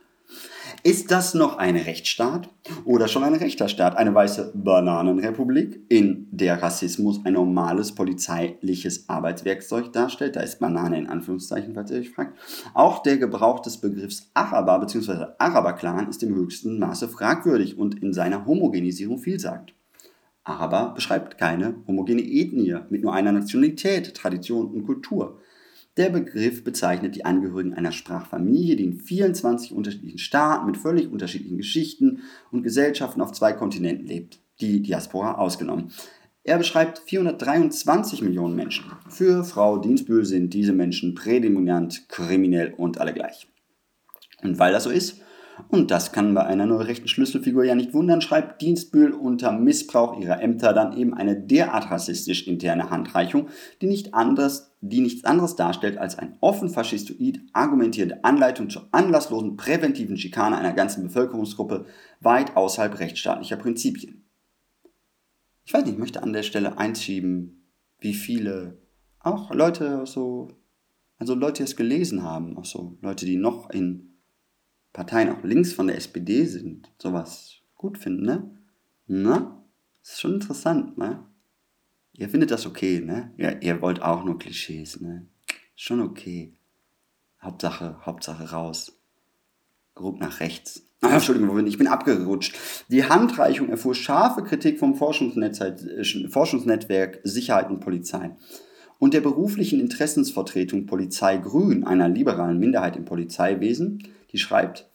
Ist das noch ein Rechtsstaat oder schon ein rechter Staat? Eine weiße Bananenrepublik, in der Rassismus ein normales polizeiliches Arbeitswerkzeug darstellt? Da ist Banane in Anführungszeichen, falls ihr euch fragt. Auch der Gebrauch des Begriffs Araber bzw. Araber-Clan ist im höchsten Maße fragwürdig und in seiner Homogenisierung vielsagend. Araber beschreibt keine homogene Ethnie mit nur einer Nationalität, Tradition und Kultur. Der Begriff bezeichnet die Angehörigen einer Sprachfamilie, die in 24 unterschiedlichen Staaten mit völlig unterschiedlichen Geschichten und Gesellschaften auf zwei Kontinenten lebt, die Diaspora ausgenommen. Er beschreibt 423 Millionen Menschen. Für Frau Dienstbühl sind diese Menschen prädominant kriminell und alle gleich. Und weil das so ist, und das kann bei einer nur rechten Schlüsselfigur ja nicht wundern, schreibt Dienstbühl unter Missbrauch ihrer Ämter dann eben eine derart rassistisch interne Handreichung, die, nicht anders, die nichts anderes darstellt als eine offen faschistoid argumentierende Anleitung zur anlasslosen präventiven Schikane einer ganzen Bevölkerungsgruppe weit außerhalb rechtsstaatlicher Prinzipien. Ich weiß nicht, ich möchte an der Stelle einschieben, wie viele auch Leute so, also Leute, die es gelesen haben, auch so Leute, die noch in Parteien auch links von der SPD sind, sowas gut finden, ne? Na? Ist schon interessant, ne? Ihr findet das okay, ne? Ja, ihr wollt auch nur Klischees, ne? Schon okay. Hauptsache, Hauptsache raus. Ruck nach rechts. Ah, Entschuldigung, ich bin abgerutscht. Die Handreichung erfuhr scharfe Kritik vom äh, Forschungsnetzwerk Sicherheit und Polizei und der beruflichen Interessensvertretung Polizei Grün, einer liberalen Minderheit im Polizeiwesen, die schreibt,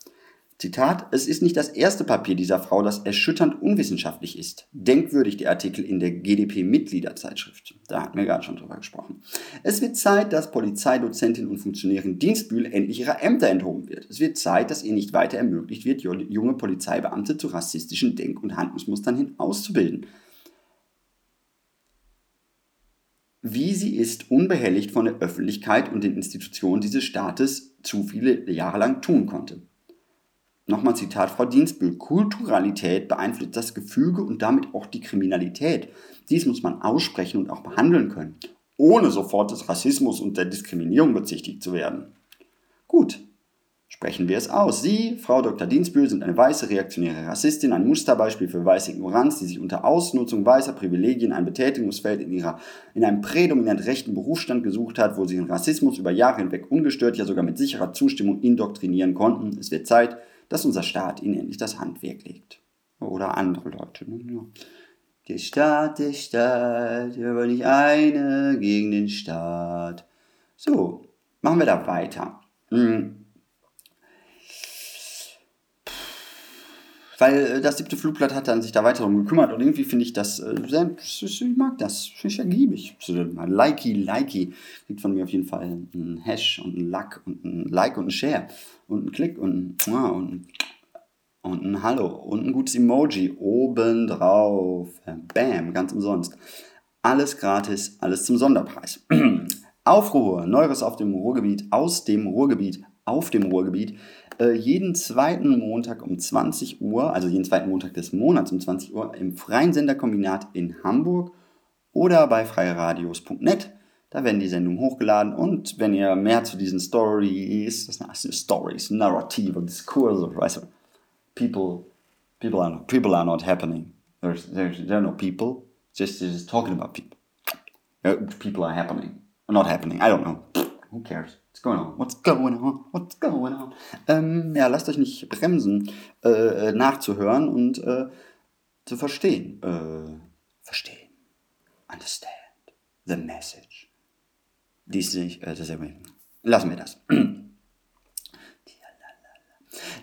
Zitat, es ist nicht das erste Papier dieser Frau, das erschütternd unwissenschaftlich ist. Denkwürdig der Artikel in der GdP-Mitgliederzeitschrift. Da hatten wir gerade schon drüber gesprochen. Es wird Zeit, dass Polizeidozentin und Funktionärin Dienstbühl endlich ihrer Ämter enthoben wird. Es wird Zeit, dass ihr nicht weiter ermöglicht wird, junge Polizeibeamte zu rassistischen Denk- und Handlungsmustern hin auszubilden. Wie sie ist, unbehelligt von der Öffentlichkeit und den Institutionen dieses Staates zu viele Jahre lang tun konnte. Nochmal Zitat Frau Dienstbühl. Kulturalität beeinflusst das Gefüge und damit auch die Kriminalität. Dies muss man aussprechen und auch behandeln können, ohne sofort des Rassismus und der Diskriminierung bezichtigt zu werden. Gut, sprechen wir es aus. Sie, Frau Dr. Dienstbühl, sind eine weiße reaktionäre Rassistin, ein Musterbeispiel für weiße Ignoranz, die sich unter Ausnutzung weißer Privilegien ein Betätigungsfeld in, ihrer, in einem prädominant rechten Berufsstand gesucht hat, wo sie den Rassismus über Jahre hinweg ungestört, ja sogar mit sicherer Zustimmung indoktrinieren konnten. Es wird Zeit, dass unser Staat ihnen endlich das Handwerk legt. Oder andere Leute. Ne? Der Staat, der Staat, aber nicht eine gegen den Staat. So, machen wir da weiter. Hm. Weil äh, das siebte Flugblatt hat dann sich da weiter darum gekümmert und irgendwie finde ich das äh, sehr, ich mag das, finde ich ergiebig. Likey, likey, kriegt von mir auf jeden Fall ein Hash und ein Luck und ein Like und ein Share und ein Klick und ein, ja, und, und ein Hallo und ein gutes Emoji obendrauf. Bam, ganz umsonst. Alles gratis, alles zum Sonderpreis. Aufruhr, Neues auf dem Ruhrgebiet, aus dem Ruhrgebiet, auf dem Ruhrgebiet äh, jeden zweiten Montag um 20 Uhr, also jeden zweiten Montag des Monats um 20 Uhr im Freien Senderkombinat in Hamburg oder bei freiradios.net. Da werden die Sendungen hochgeladen und wenn ihr mehr zu diesen Stories, das sind Stories, narrative, Diskurse, weißt du, people, people are not, people are not happening. There's, there's, there are no people, just, just talking about people. People are happening, not happening, I don't know. Who cares? What's going on? What's going on? What's going on? Ähm, ja, lasst euch nicht bremsen, äh, äh, nachzuhören und äh, zu verstehen. Äh, verstehen. Understand the message. Dies nicht, äh, das lassen wir das.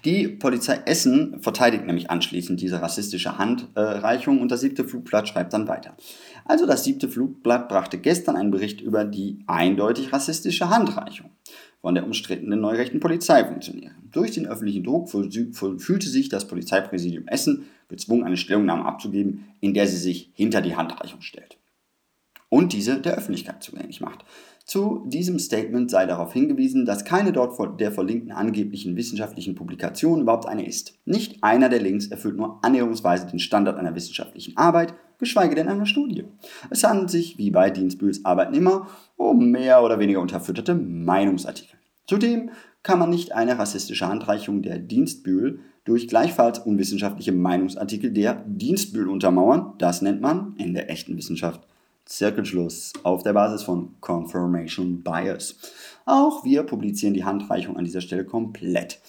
Die Polizei Essen verteidigt nämlich anschließend diese rassistische Handreichung und das siebte Flugblatt schreibt dann weiter. Also das siebte Flugblatt brachte gestern einen Bericht über die eindeutig rassistische Handreichung von der umstrittenen neurechten Polizeifunktionärin. Durch den öffentlichen Druck fühlte sich das Polizeipräsidium Essen gezwungen, eine Stellungnahme abzugeben, in der sie sich hinter die Handreichung stellt und diese der Öffentlichkeit zugänglich macht. Zu diesem Statement sei darauf hingewiesen, dass keine dort der verlinkten angeblichen wissenschaftlichen Publikation überhaupt eine ist. Nicht einer der Links erfüllt nur annäherungsweise den Standard einer wissenschaftlichen Arbeit, geschweige denn einer Studie. Es handelt sich, wie bei Dienstbühls Arbeiten immer, um mehr oder weniger unterfütterte Meinungsartikel. Zudem kann man nicht eine rassistische Handreichung der Dienstbühl durch gleichfalls unwissenschaftliche Meinungsartikel der Dienstbühl untermauern. Das nennt man in der echten Wissenschaft Zirkelschluss auf der Basis von Confirmation Bias. Auch wir publizieren die Handreichung an dieser Stelle komplett,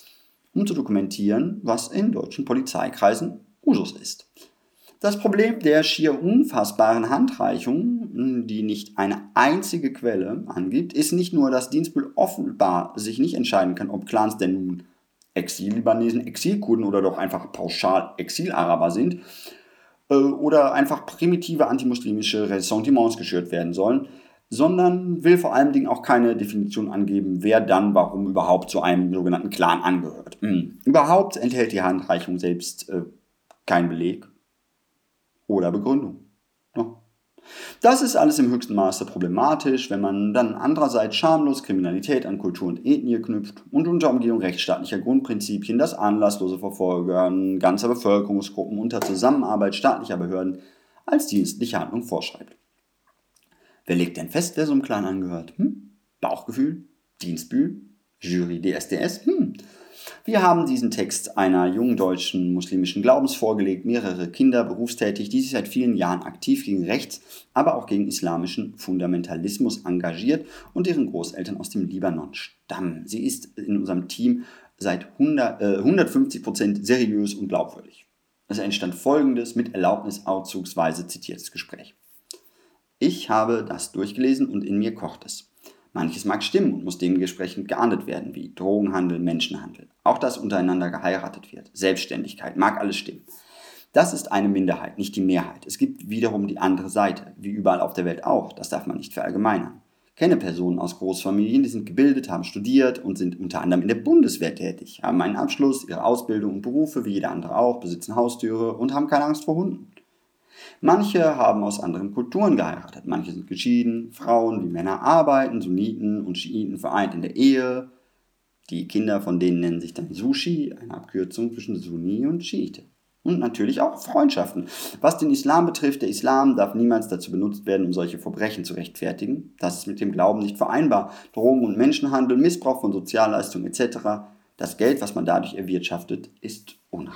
um zu dokumentieren, was in deutschen Polizeikreisen Usus ist. Das Problem der schier unfassbaren Handreichung, die nicht eine einzige Quelle angibt, ist nicht nur, dass Dienstbild offenbar sich nicht entscheiden kann, ob Clans denn nun Exil-Libanesen, Exilkurden oder doch einfach pauschal Exil-Araber sind, oder einfach primitive antimuslimische Ressentiments geschürt werden sollen, sondern will vor allen Dingen auch keine Definition angeben, wer dann warum überhaupt zu einem sogenannten Clan angehört. Mhm. Überhaupt enthält die Handreichung selbst äh, keinen Beleg oder Begründung. Das ist alles im höchsten Maße problematisch, wenn man dann andererseits schamlos Kriminalität an Kultur und Ethnie knüpft und unter Umgehung rechtsstaatlicher Grundprinzipien das anlasslose Verfolgern ganzer Bevölkerungsgruppen unter Zusammenarbeit staatlicher Behörden als dienstliche Handlung vorschreibt. Wer legt denn fest, wer so einem Clan angehört? Hm? Bauchgefühl? Dienstbühl? Jury DSDS? Hm. Wir haben diesen Text einer jungen deutschen muslimischen Glaubens vorgelegt, mehrere Kinder berufstätig, die sich seit vielen Jahren aktiv gegen Rechts, aber auch gegen islamischen Fundamentalismus engagiert und deren Großeltern aus dem Libanon stammen. Sie ist in unserem Team seit 100, äh, 150 Prozent seriös und glaubwürdig. Es entstand folgendes mit Erlaubnis auszugsweise zitiertes Gespräch. Ich habe das durchgelesen und in mir kocht es. Manches mag stimmen und muss dementsprechend geahndet werden, wie Drogenhandel, Menschenhandel. Auch dass untereinander geheiratet wird. Selbstständigkeit, mag alles stimmen. Das ist eine Minderheit, nicht die Mehrheit. Es gibt wiederum die andere Seite, wie überall auf der Welt auch. Das darf man nicht verallgemeinern. Kenne Personen aus Großfamilien, die sind gebildet, haben studiert und sind unter anderem in der Bundeswehr tätig, haben einen Abschluss, ihre Ausbildung und Berufe wie jeder andere auch, besitzen Haustüre und haben keine Angst vor Hunden. Manche haben aus anderen Kulturen geheiratet, manche sind geschieden, Frauen wie Männer arbeiten, Sunniten und Schiiten vereint in der Ehe. Die Kinder von denen nennen sich dann Sushi, eine Abkürzung zwischen Sunni und Schiite. Und natürlich auch Freundschaften. Was den Islam betrifft, der Islam darf niemals dazu benutzt werden, um solche Verbrechen zu rechtfertigen. Das ist mit dem Glauben nicht vereinbar. Drogen- und Menschenhandel, Missbrauch von Sozialleistungen etc. Das Geld, was man dadurch erwirtschaftet, ist unrein.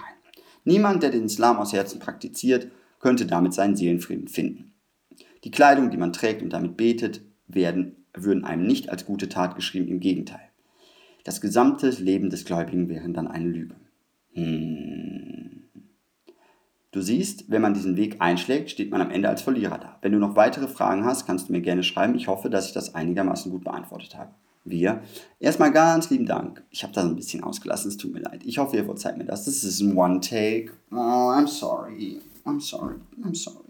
Niemand, der den Islam aus Herzen praktiziert, könnte damit seinen Seelenfrieden finden. Die Kleidung, die man trägt und damit betet, werden, würden einem nicht als gute Tat geschrieben, im Gegenteil. Das gesamte Leben des Gläubigen wäre dann eine Lüge. Hm. Du siehst, wenn man diesen Weg einschlägt, steht man am Ende als Verlierer da. Wenn du noch weitere Fragen hast, kannst du mir gerne schreiben. Ich hoffe, dass ich das einigermaßen gut beantwortet habe. Wir. Erstmal ganz lieben Dank. Ich habe da ein bisschen ausgelassen, es tut mir leid. Ich hoffe, ihr verzeiht mir das. Das ist ein One-Take. Oh, I'm sorry. I'm sorry, I'm sorry.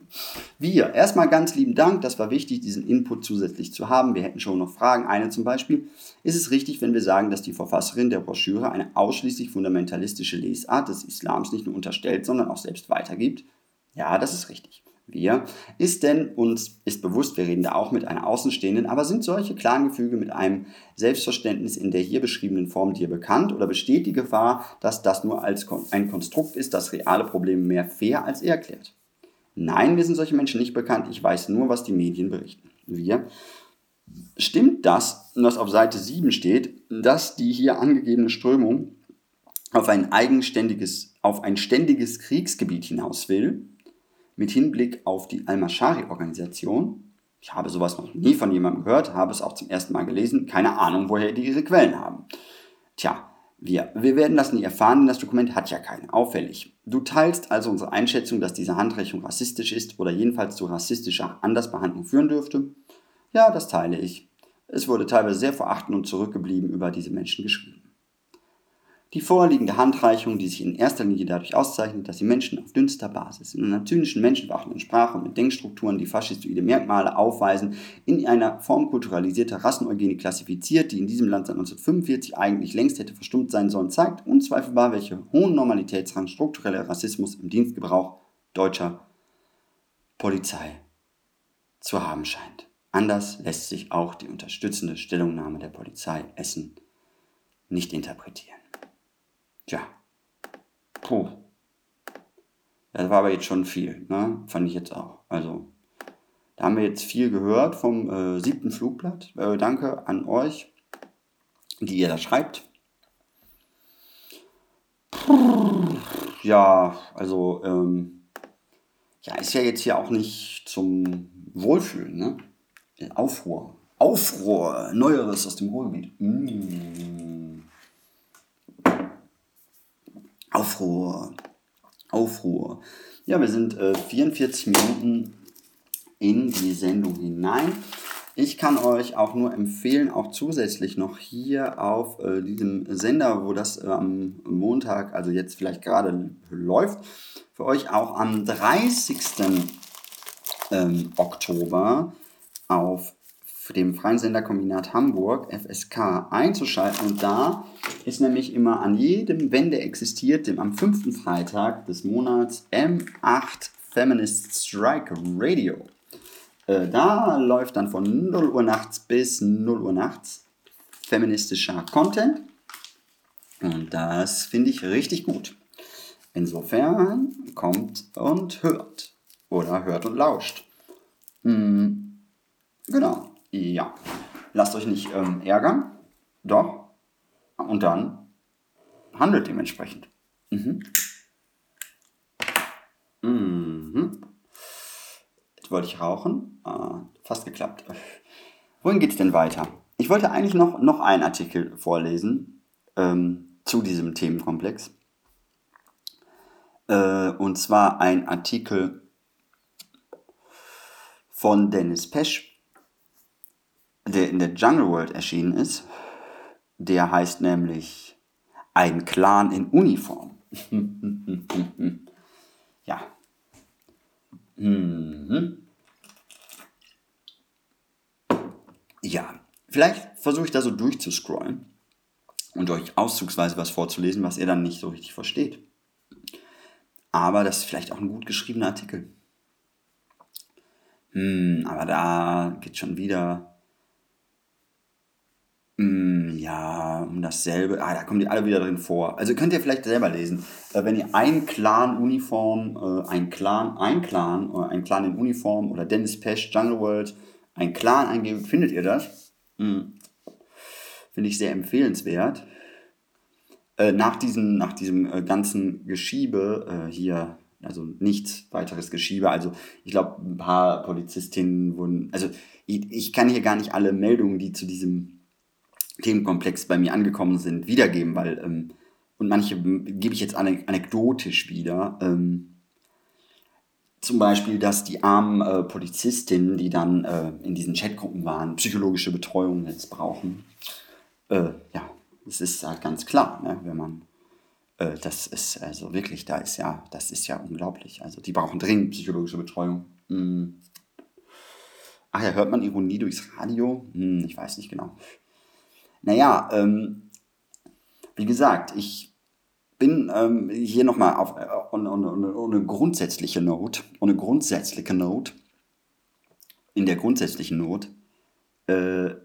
Wir, erstmal ganz lieben Dank, das war wichtig, diesen Input zusätzlich zu haben. Wir hätten schon noch Fragen. Eine zum Beispiel, ist es richtig, wenn wir sagen, dass die Verfasserin der Broschüre eine ausschließlich fundamentalistische Lesart des Islams nicht nur unterstellt, sondern auch selbst weitergibt? Ja, das ist richtig wir, ist denn uns ist bewusst, wir reden da auch mit einer Außenstehenden, aber sind solche Clangefüge mit einem Selbstverständnis in der hier beschriebenen Form dir bekannt oder besteht die Gefahr, dass das nur als ein Konstrukt ist, das reale Probleme mehr fair als erklärt? Nein, wir sind solche Menschen nicht bekannt, ich weiß nur, was die Medien berichten. Wir. Stimmt das, was auf Seite 7 steht, dass die hier angegebene Strömung auf ein eigenständiges, auf ein ständiges Kriegsgebiet hinaus will, mit Hinblick auf die Al-Mashari-Organisation. Ich habe sowas noch nie von jemandem gehört, habe es auch zum ersten Mal gelesen, keine Ahnung, woher die ihre Quellen haben. Tja, wir, wir werden das nie erfahren, denn das Dokument hat ja keine. Auffällig. Du teilst also unsere Einschätzung, dass diese Handrechnung rassistisch ist oder jedenfalls zu rassistischer Andersbehandlung führen dürfte? Ja, das teile ich. Es wurde teilweise sehr verachtend und zurückgeblieben über diese Menschen geschrieben. Die vorliegende Handreichung, die sich in erster Linie dadurch auszeichnet, dass sie Menschen auf dünnster Basis, in einer zynischen, menschenverachtenden Sprache und mit Denkstrukturen, die faschistoide Merkmale aufweisen, in einer Form kulturalisierter Rasseneugenie klassifiziert, die in diesem Land seit 1945 eigentlich längst hätte verstummt sein sollen, zeigt unzweifelbar, welche hohen Normalitätsrang struktureller Rassismus im Dienstgebrauch deutscher Polizei zu haben scheint. Anders lässt sich auch die unterstützende Stellungnahme der Polizei Essen nicht interpretieren. Tja. Puh. Das war aber jetzt schon viel, ne? Fand ich jetzt auch. Also, da haben wir jetzt viel gehört vom äh, siebten Flugblatt. Äh, danke an euch, die ihr da schreibt. Ja, also, ähm, ja, ist ja jetzt hier auch nicht zum Wohlfühlen, ne? Aufruhr. Aufruhr, Neueres aus dem Ruhrgebiet. Mmh. Aufruhr. Aufruhr. Ja, wir sind äh, 44 Minuten in die Sendung hinein. Ich kann euch auch nur empfehlen, auch zusätzlich noch hier auf äh, diesem Sender, wo das äh, am Montag, also jetzt vielleicht gerade läuft, für euch auch am 30. Ähm, Oktober auf dem Freien Senderkombinat Hamburg, FSK, einzuschalten. Und da ist nämlich immer an jedem, wenn der existiert, dem am fünften Freitag des Monats M8 Feminist Strike Radio. Äh, da läuft dann von 0 Uhr nachts bis 0 Uhr nachts feministischer Content. Und das finde ich richtig gut. Insofern kommt und hört. Oder hört und lauscht. Hm, genau. Ja. Lasst euch nicht ähm, ärgern. Doch. Und dann handelt dementsprechend. Mhm. Mhm. Jetzt wollte ich rauchen. Ah, fast geklappt. Wohin geht es denn weiter? Ich wollte eigentlich noch, noch einen Artikel vorlesen ähm, zu diesem Themenkomplex. Äh, und zwar ein Artikel von Dennis Pesch der in der Jungle World erschienen ist. Der heißt nämlich Ein Clan in Uniform. ja. Mhm. Ja, vielleicht versuche ich da so durchzuscrollen und euch auszugsweise was vorzulesen, was ihr dann nicht so richtig versteht. Aber das ist vielleicht auch ein gut geschriebener Artikel. Hm, aber da geht schon wieder Mm, ja, um dasselbe. Ah, da kommen die alle wieder drin vor. Also könnt ihr vielleicht selber lesen. Äh, wenn ihr ein Clan-Uniform, äh, ein Clan, ein Clan, oder ein Clan in Uniform oder Dennis Pesch, Jungle World, ein Clan eingebt, findet ihr das. Mhm. Finde ich sehr empfehlenswert. Äh, nach diesem, nach diesem äh, ganzen Geschiebe äh, hier, also nichts weiteres Geschiebe, also ich glaube, ein paar Polizistinnen wurden, also ich, ich kann hier gar nicht alle Meldungen, die zu diesem Themenkomplex bei mir angekommen sind, wiedergeben, weil, ähm, und manche gebe ich jetzt anekdotisch wieder. Ähm, zum Beispiel, dass die armen äh, Polizistinnen, die dann äh, in diesen Chatgruppen waren, psychologische Betreuung jetzt brauchen. Äh, ja, das ist halt ganz klar, ne, wenn man äh, das ist also wirklich, da ist ja, das ist ja unglaublich. Also die brauchen dringend psychologische Betreuung. Hm. Ach ja, hört man Ironie durchs Radio? Hm, ich weiß nicht genau. Naja, ähm, wie gesagt, ich bin ähm, hier nochmal auf äh, ohne, ohne, ohne grundsätzliche Note, ohne grundsätzliche Note, in der grundsätzlichen Not, äh,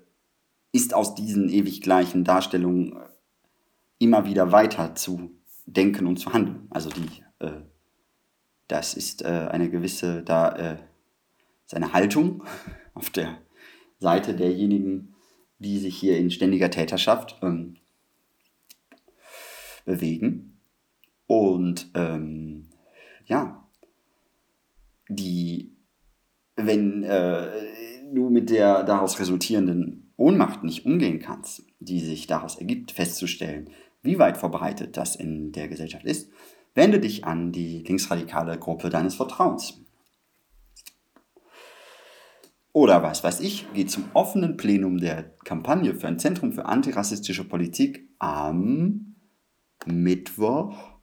ist aus diesen ewig gleichen Darstellungen immer wieder weiter zu denken und zu handeln. Also die, äh, das ist äh, eine gewisse, da äh, seine Haltung auf der Seite derjenigen, die sich hier in ständiger Täterschaft ähm, bewegen. Und ähm, ja, die, wenn äh, du mit der daraus resultierenden Ohnmacht nicht umgehen kannst, die sich daraus ergibt, festzustellen, wie weit verbreitet das in der Gesellschaft ist, wende dich an die linksradikale Gruppe deines Vertrauens. Oder was weiß ich, geht zum offenen Plenum der Kampagne für ein Zentrum für antirassistische Politik am Mittwoch,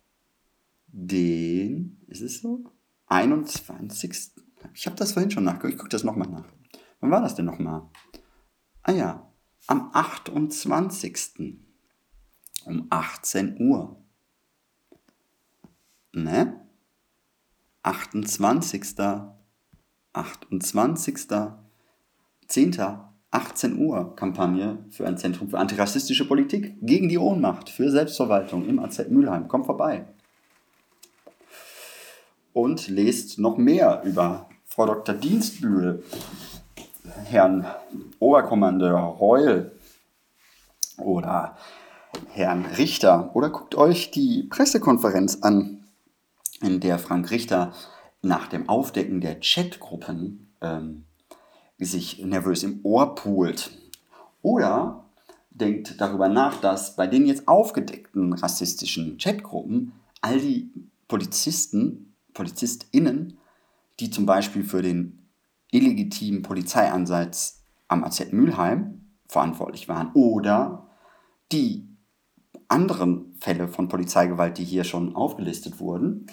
den, ist es so? 21. Ich habe das vorhin schon nachgeguckt, ich gucke das nochmal nach. Wann war das denn nochmal? Ah ja, am 28. um 18 Uhr. Ne? 28. 28. 10. 18 Uhr Kampagne für ein Zentrum für antirassistische Politik gegen die Ohnmacht für Selbstverwaltung im AZ Mülheim. Kommt vorbei. Und lest noch mehr über Frau Dr. Dienstbühl, Herrn Oberkommandeur Reul oder Herrn Richter oder guckt euch die Pressekonferenz an, in der Frank Richter nach dem Aufdecken der Chatgruppen ähm, sich nervös im Ohr poolt. Oder denkt darüber nach, dass bei den jetzt aufgedeckten rassistischen Chatgruppen all die Polizisten, PolizistInnen, die zum Beispiel für den illegitimen Polizeieinsatz am AZ Mülheim verantwortlich waren oder die anderen Fälle von Polizeigewalt, die hier schon aufgelistet wurden,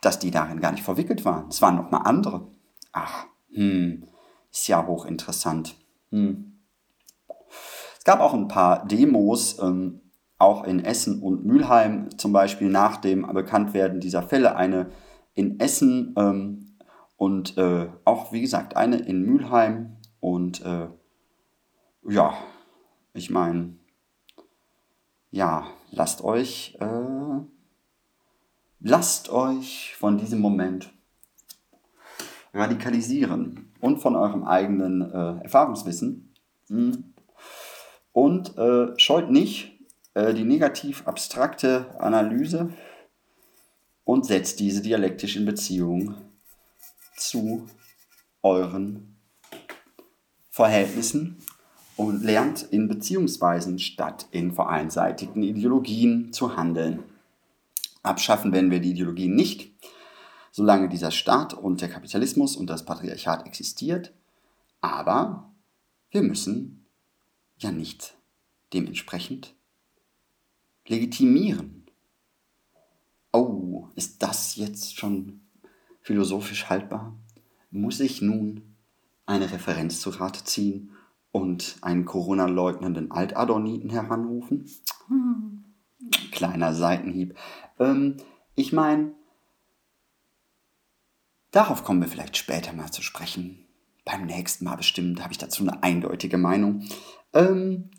dass die darin gar nicht verwickelt waren. Es waren nochmal andere. Ach, hm, ist ja hochinteressant. Hm. Es gab auch ein paar Demos, ähm, auch in Essen und Mülheim, zum Beispiel nach dem Bekanntwerden dieser Fälle. Eine in Essen ähm, und äh, auch, wie gesagt, eine in Mülheim. Und äh, ja, ich meine, ja, lasst euch, äh, lasst euch von diesem Moment radikalisieren und von eurem eigenen äh, Erfahrungswissen. Mhm. Und äh, scheut nicht äh, die negativ abstrakte Analyse und setzt diese dialektisch in Beziehung zu euren Verhältnissen und lernt in Beziehungsweisen statt in vereinseitigen Ideologien zu handeln. Abschaffen werden wir die Ideologien nicht, solange dieser Staat und der Kapitalismus und das Patriarchat existiert, aber wir müssen ja nicht dementsprechend legitimieren. Oh, ist das jetzt schon philosophisch haltbar? Muss ich nun eine Referenz zu Rate ziehen und einen Corona-leugnenden Altadorniten heranrufen? Hm. Kleiner Seitenhieb. Ähm, ich meine, darauf kommen wir vielleicht später mal zu sprechen. Beim nächsten Mal bestimmt habe ich dazu eine eindeutige Meinung. Ähm,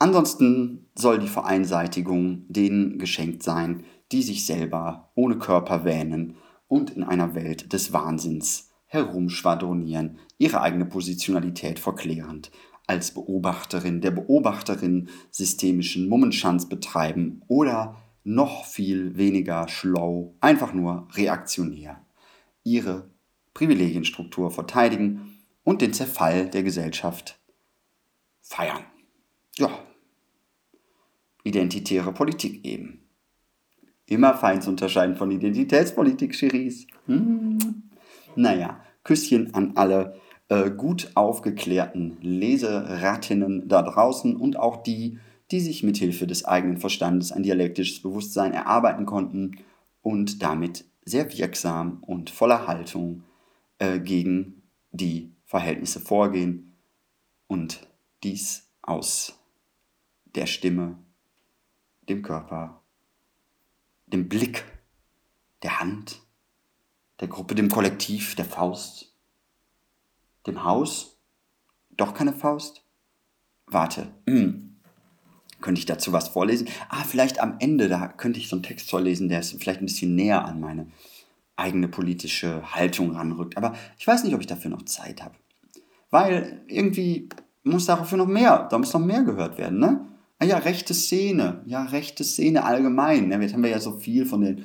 ansonsten soll die Vereinseitigung denen geschenkt sein, die sich selber ohne Körper wähnen und in einer Welt des Wahnsinns herumschwadronieren, ihre eigene Positionalität verklärend, als Beobachterin der Beobachterin systemischen Mummenschanz betreiben oder noch viel weniger schlau, einfach nur reaktionär, ihre Privilegienstruktur verteidigen und den Zerfall der Gesellschaft feiern. Ja, identitäre Politik eben. Immer fein zu unterscheiden von Identitätspolitik, Cherise. Hm. Naja, Küsschen an alle äh, gut aufgeklärten Leseratinnen da draußen und auch die, die sich mithilfe des eigenen Verstandes ein dialektisches Bewusstsein erarbeiten konnten und damit sehr wirksam und voller Haltung äh, gegen die Verhältnisse vorgehen und dies aus der Stimme, dem Körper, dem Blick, der Hand, der Gruppe, dem Kollektiv, der Faust, dem Haus, doch keine Faust? Warte, hm. Könnte ich dazu was vorlesen? Ah, vielleicht am Ende, da könnte ich so einen Text vorlesen, der ist vielleicht ein bisschen näher an meine eigene politische Haltung ranrückt. Aber ich weiß nicht, ob ich dafür noch Zeit habe. Weil irgendwie muss dafür noch mehr, da muss noch mehr gehört werden, ne? Ah ja, rechte Szene, ja, rechte Szene allgemein. Ne? Jetzt haben wir ja so viel von den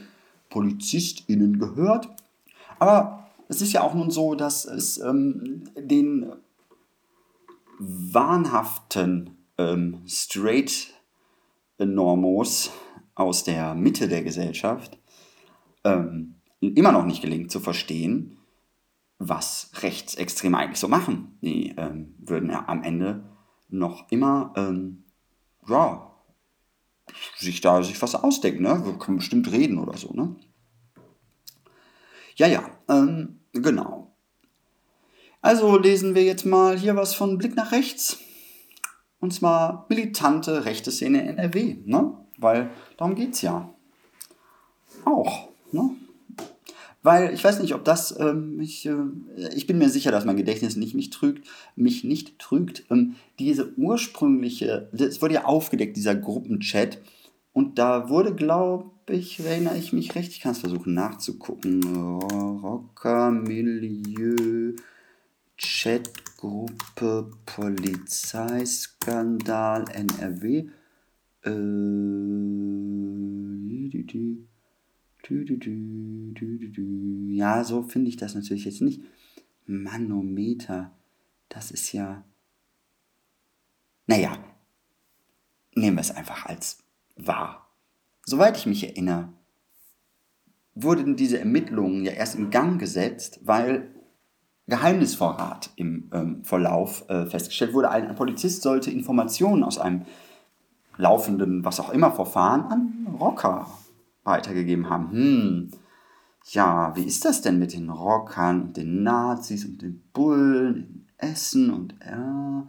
PolizistInnen gehört. Aber es ist ja auch nun so, dass es ähm, den wahnhaften ähm, Straight Normos aus der Mitte der Gesellschaft ähm, immer noch nicht gelingt zu verstehen, was Rechtsextreme eigentlich so machen. Die ähm, würden ja am Ende noch immer ähm, ja, sich da sich was ausdenken, ne? Wir können bestimmt reden oder so, ne? Ja, ja, ähm, genau. Also lesen wir jetzt mal hier was von Blick nach rechts. Und zwar militante rechte Szene NRW, ne? Weil darum geht's ja. Auch, ne? Weil ich weiß nicht, ob das ähm, mich, äh, ich bin mir sicher, dass mein Gedächtnis nicht mich trügt, mich nicht trügt. Ähm, diese ursprüngliche, es wurde ja aufgedeckt, dieser Gruppenchat. Und da wurde, glaube ich, erinnere ich mich recht, ich kann es versuchen nachzugucken. Rocker Milieu Chatgruppe Polizeiskandal NRW. Äh, ja, so finde ich das natürlich jetzt nicht. Manometer, das ist ja. Naja, nehmen wir es einfach als wahr. Soweit ich mich erinnere, wurden diese Ermittlungen ja erst in Gang gesetzt, weil Geheimnisvorrat im ähm, Verlauf äh, festgestellt wurde. Ein, ein Polizist sollte Informationen aus einem laufenden, was auch immer, Verfahren an Rocker weitergegeben haben. Hm, ja, wie ist das denn mit den Rockern und den Nazis und den Bullen in Essen und ja,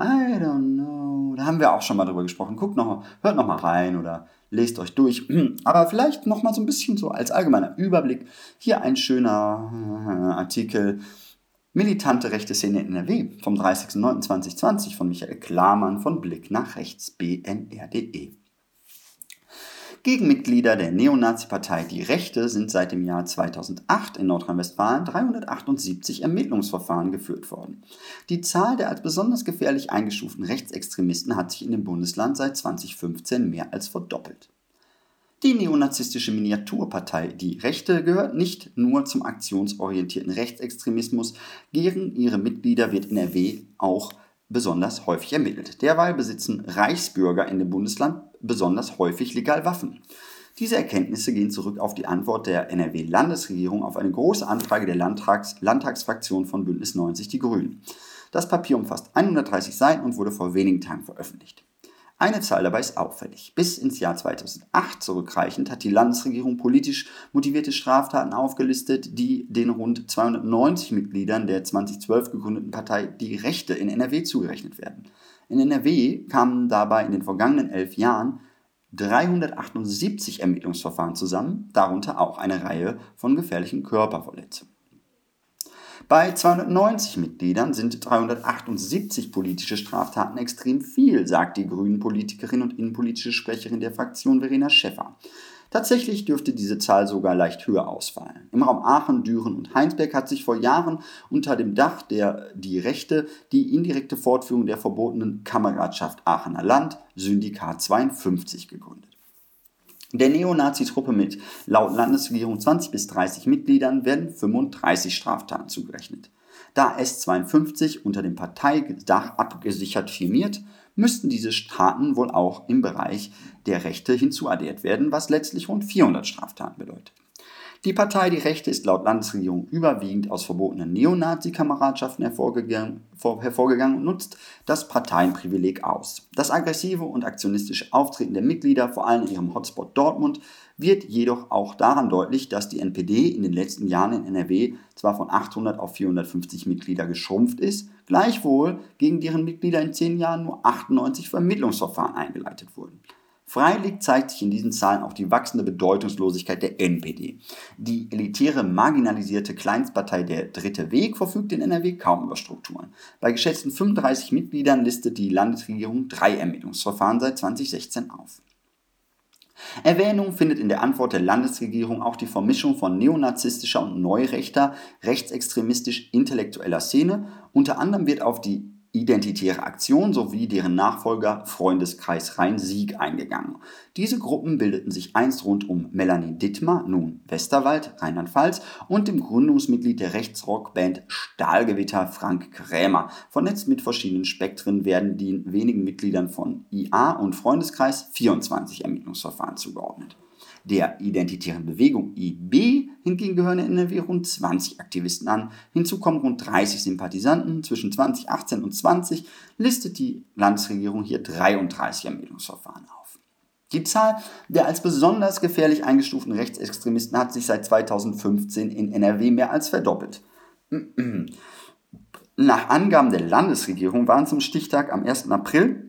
I don't know. Da haben wir auch schon mal drüber gesprochen. Guckt noch hört noch mal rein oder lest euch durch. Aber vielleicht noch mal so ein bisschen so als allgemeiner Überblick. Hier ein schöner äh, Artikel. Militante rechte Szene NRW vom 30.09.2020 von Michael Klamann von Blick nach rechts bnr.de. Gegenmitglieder der Neonazi-Partei Die Rechte sind seit dem Jahr 2008 in Nordrhein-Westfalen 378 Ermittlungsverfahren geführt worden. Die Zahl der als besonders gefährlich eingestuften Rechtsextremisten hat sich in dem Bundesland seit 2015 mehr als verdoppelt. Die neonazistische Miniaturpartei Die Rechte gehört nicht nur zum aktionsorientierten Rechtsextremismus, gegen ihre Mitglieder wird NRW auch besonders häufig ermittelt. Derweil besitzen Reichsbürger in dem Bundesland besonders häufig legal Waffen. Diese Erkenntnisse gehen zurück auf die Antwort der NRW-Landesregierung auf eine große Anfrage der Landtags Landtagsfraktion von Bündnis 90 Die Grünen. Das Papier umfasst 130 Seiten und wurde vor wenigen Tagen veröffentlicht. Eine Zahl dabei ist auffällig. Bis ins Jahr 2008 zurückreichend hat die Landesregierung politisch motivierte Straftaten aufgelistet, die den rund 290 Mitgliedern der 2012 gegründeten Partei Die Rechte in NRW zugerechnet werden. In NRW kamen dabei in den vergangenen elf Jahren 378 Ermittlungsverfahren zusammen, darunter auch eine Reihe von gefährlichen Körperverletzungen. Bei 290 Mitgliedern sind 378 politische Straftaten extrem viel, sagt die Grünen-Politikerin und innenpolitische Sprecherin der Fraktion Verena Schäffer. Tatsächlich dürfte diese Zahl sogar leicht höher ausfallen. Im Raum Aachen, Düren und Heinsberg hat sich vor Jahren unter dem Dach der Die Rechte die indirekte Fortführung der verbotenen Kameradschaft Aachener Land, Syndikat 52, gegründet. Der Neonazi-Truppe mit laut Landesregierung 20 bis 30 Mitgliedern werden 35 Straftaten zugerechnet. Da S52 unter dem Parteidach abgesichert firmiert, müssten diese Taten wohl auch im Bereich der Rechte hinzuaddiert werden, was letztlich rund 400 Straftaten bedeutet. Die Partei Die Rechte ist laut Landesregierung überwiegend aus verbotenen Neonazi-Kameradschaften hervorgegangen, und nutzt das Parteienprivileg aus. Das aggressive und aktionistische Auftreten der Mitglieder, vor allem in ihrem Hotspot Dortmund, wird jedoch auch daran deutlich, dass die NPD in den letzten Jahren in NRW zwar von 800 auf 450 Mitglieder geschrumpft ist, gleichwohl gegen deren Mitglieder in zehn Jahren nur 98 Vermittlungsverfahren eingeleitet wurden. Freilich zeigt sich in diesen Zahlen auch die wachsende Bedeutungslosigkeit der NPD. Die elitäre, marginalisierte Kleinstpartei Der Dritte Weg verfügt in NRW kaum über Strukturen. Bei geschätzten 35 Mitgliedern listet die Landesregierung drei Ermittlungsverfahren seit 2016 auf. Erwähnung findet in der Antwort der Landesregierung auch die Vermischung von neonazistischer und neurechter, rechtsextremistisch-intellektueller Szene. Unter anderem wird auf die Identitäre Aktion sowie deren Nachfolger Freundeskreis Rhein-Sieg eingegangen. Diese Gruppen bildeten sich einst rund um Melanie Dittmar, nun Westerwald, Rheinland-Pfalz, und dem Gründungsmitglied der Rechtsrockband Stahlgewitter Frank Krämer. Vernetzt mit verschiedenen Spektren werden den wenigen Mitgliedern von IA und Freundeskreis 24 Ermittlungsverfahren zugeordnet. Der identitären Bewegung IB hingegen gehören in NRW rund 20 Aktivisten an. Hinzu kommen rund 30 Sympathisanten. Zwischen 2018 und 20 listet die Landesregierung hier 33 Ermittlungsverfahren auf. Die Zahl der als besonders gefährlich eingestuften Rechtsextremisten hat sich seit 2015 in NRW mehr als verdoppelt. Nach Angaben der Landesregierung waren zum Stichtag am 1. April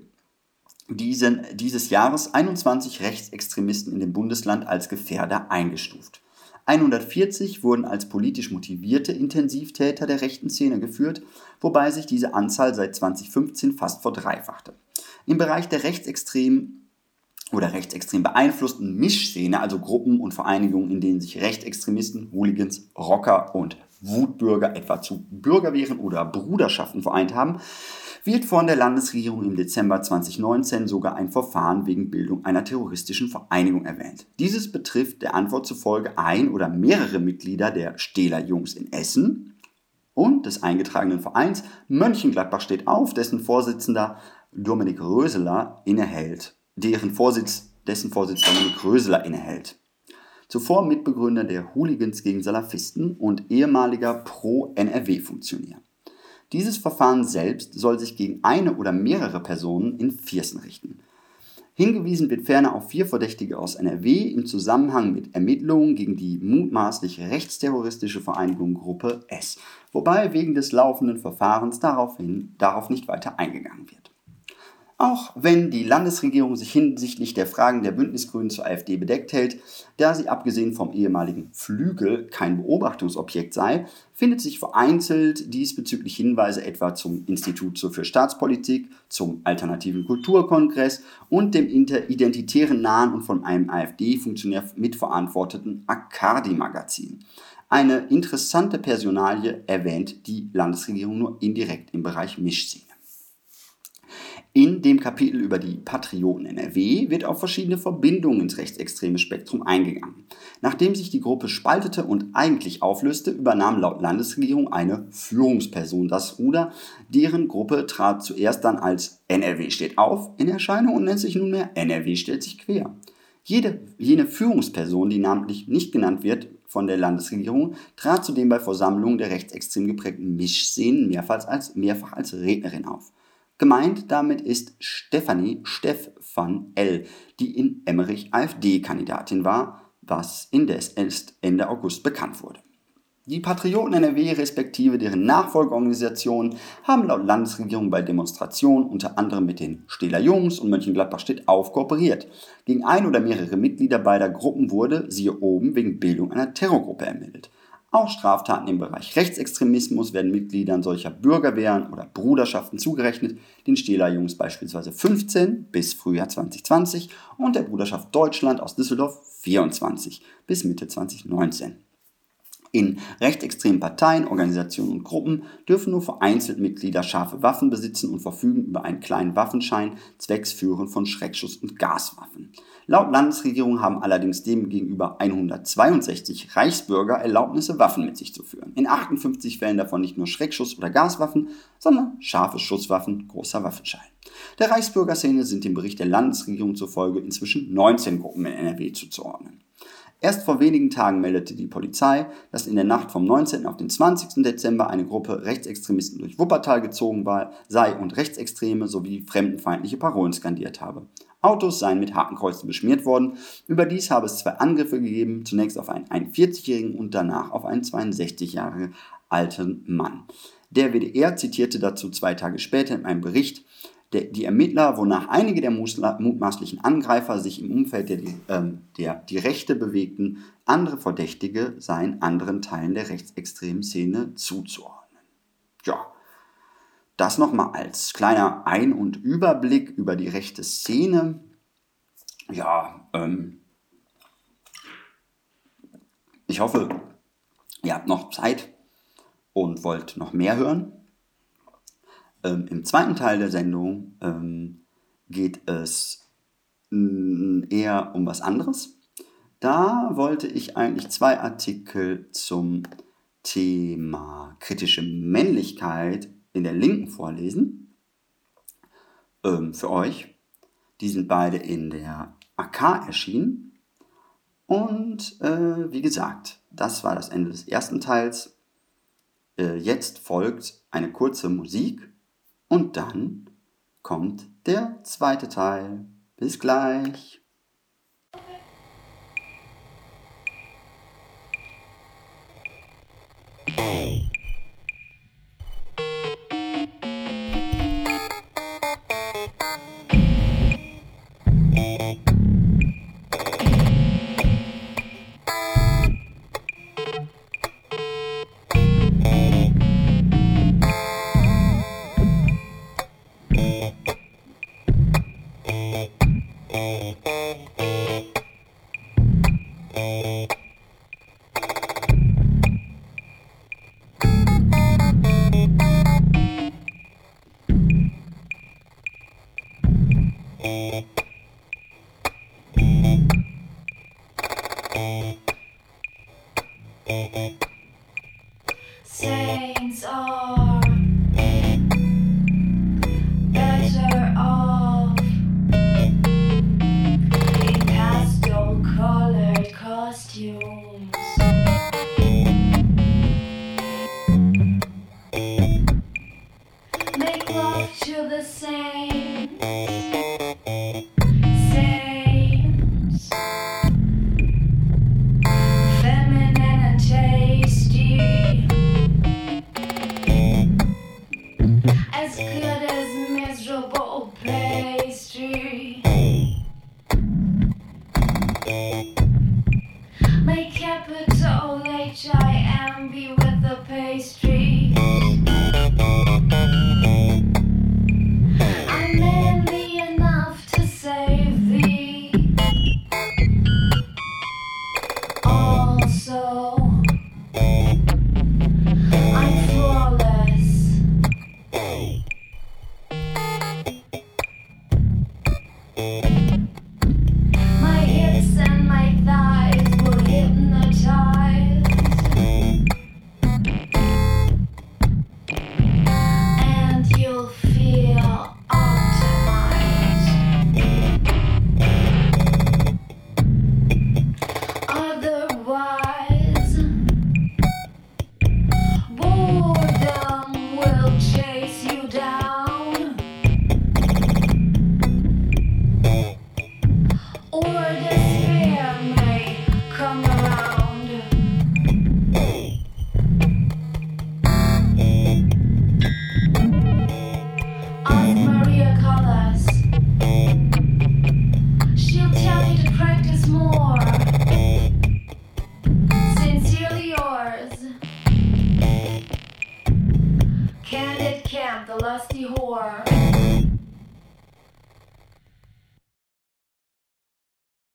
diesen, dieses Jahres 21 Rechtsextremisten in dem Bundesland als Gefährder eingestuft. 140 wurden als politisch motivierte Intensivtäter der rechten Szene geführt, wobei sich diese Anzahl seit 2015 fast verdreifachte. Im Bereich der rechtsextremen oder rechtsextrem beeinflussten Mischszene, also Gruppen und Vereinigungen, in denen sich Rechtsextremisten, Hooligans, Rocker und Wutbürger etwa zu Bürgerwehren oder Bruderschaften vereint haben, wird von der Landesregierung im Dezember 2019 sogar ein Verfahren wegen Bildung einer terroristischen Vereinigung erwähnt. Dieses betrifft der Antwort zufolge ein oder mehrere Mitglieder der Stähler Jungs in Essen und des eingetragenen Vereins Mönchengladbach steht auf, dessen Vorsitzender Dominik Röseler innehält deren Vorsitz, dessen Vorsitz Dominik Röseler innehält. Zuvor Mitbegründer der Hooligans gegen Salafisten und ehemaliger Pro-NRW-Funktionär. Dieses Verfahren selbst soll sich gegen eine oder mehrere Personen in Viersen richten. Hingewiesen wird ferner auf vier Verdächtige aus NRW im Zusammenhang mit Ermittlungen gegen die mutmaßlich rechtsterroristische Vereinigung Gruppe S, wobei wegen des laufenden Verfahrens daraufhin, darauf nicht weiter eingegangen wird. Auch wenn die Landesregierung sich hinsichtlich der Fragen der Bündnisgrünen zur AfD bedeckt hält, da sie abgesehen vom ehemaligen Flügel kein Beobachtungsobjekt sei, findet sich vereinzelt diesbezüglich Hinweise etwa zum Institut für Staatspolitik, zum Alternativen Kulturkongress und dem identitären nahen und von einem AfD-Funktionär mitverantworteten Akadi-Magazin. Eine interessante Personalie erwähnt die Landesregierung nur indirekt im Bereich Mischszene. In dem Kapitel über die Patrioten NRW wird auf verschiedene Verbindungen ins rechtsextreme Spektrum eingegangen. Nachdem sich die Gruppe spaltete und eigentlich auflöste, übernahm laut Landesregierung eine Führungsperson das Ruder. Deren Gruppe trat zuerst dann als NRW steht auf in Erscheinung und nennt sich nunmehr NRW stellt sich quer. Jede, jene Führungsperson, die namentlich nicht genannt wird von der Landesregierung, trat zudem bei Versammlungen der rechtsextrem geprägten Mischszenen mehrfach als, mehrfach als Rednerin auf. Gemeint damit ist Stefanie Stefan L., die in Emmerich AfD-Kandidatin war, was indes erst Ende August bekannt wurde. Die Patrioten NRW respektive deren Nachfolgeorganisationen haben laut Landesregierung bei Demonstrationen unter anderem mit den Stähler Jungs und Mönchengladbach steht auf kooperiert. Gegen ein oder mehrere Mitglieder beider Gruppen wurde, siehe oben, wegen Bildung einer Terrorgruppe ermittelt. Auch Straftaten im Bereich Rechtsextremismus werden Mitgliedern solcher Bürgerwehren oder Bruderschaften zugerechnet, den Stähler Jungs beispielsweise 15 bis Frühjahr 2020 und der Bruderschaft Deutschland aus Düsseldorf 24 bis Mitte 2019. In rechtsextremen Parteien, Organisationen und Gruppen dürfen nur vereinzelt Mitglieder scharfe Waffen besitzen und verfügen über einen kleinen Waffenschein zwecks Führen von Schreckschuss- und Gaswaffen. Laut Landesregierung haben allerdings demgegenüber 162 Reichsbürger Erlaubnisse, Waffen mit sich zu führen. In 58 Fällen davon nicht nur Schreckschuss- oder Gaswaffen, sondern scharfe Schusswaffen, großer Waffenschein. Der Reichsbürgerszene sind dem Bericht der Landesregierung zufolge inzwischen 19 Gruppen in NRW zuzuordnen. Erst vor wenigen Tagen meldete die Polizei, dass in der Nacht vom 19. auf den 20. Dezember eine Gruppe Rechtsextremisten durch Wuppertal gezogen war, sei und Rechtsextreme sowie fremdenfeindliche Parolen skandiert habe. Autos seien mit Hakenkreuzen beschmiert worden. Überdies habe es zwei Angriffe gegeben, zunächst auf einen 41-jährigen und danach auf einen 62 Jahre alten Mann. Der WDR zitierte dazu zwei Tage später in einem Bericht, die Ermittler, wonach einige der mutmaßlichen Angreifer sich im Umfeld der, ähm, der die Rechte bewegten, andere Verdächtige seien anderen Teilen der rechtsextremen Szene zuzuordnen. Ja, das nochmal als kleiner Ein- und Überblick über die rechte Szene. Ja, ähm, ich hoffe, ihr habt noch Zeit und wollt noch mehr hören. Ähm, Im zweiten Teil der Sendung ähm, geht es eher um was anderes. Da wollte ich eigentlich zwei Artikel zum Thema kritische Männlichkeit in der linken vorlesen. Ähm, für euch. Die sind beide in der AK erschienen. Und äh, wie gesagt, das war das Ende des ersten Teils. Äh, jetzt folgt eine kurze Musik und dann kommt der zweite Teil. Bis gleich. Hey.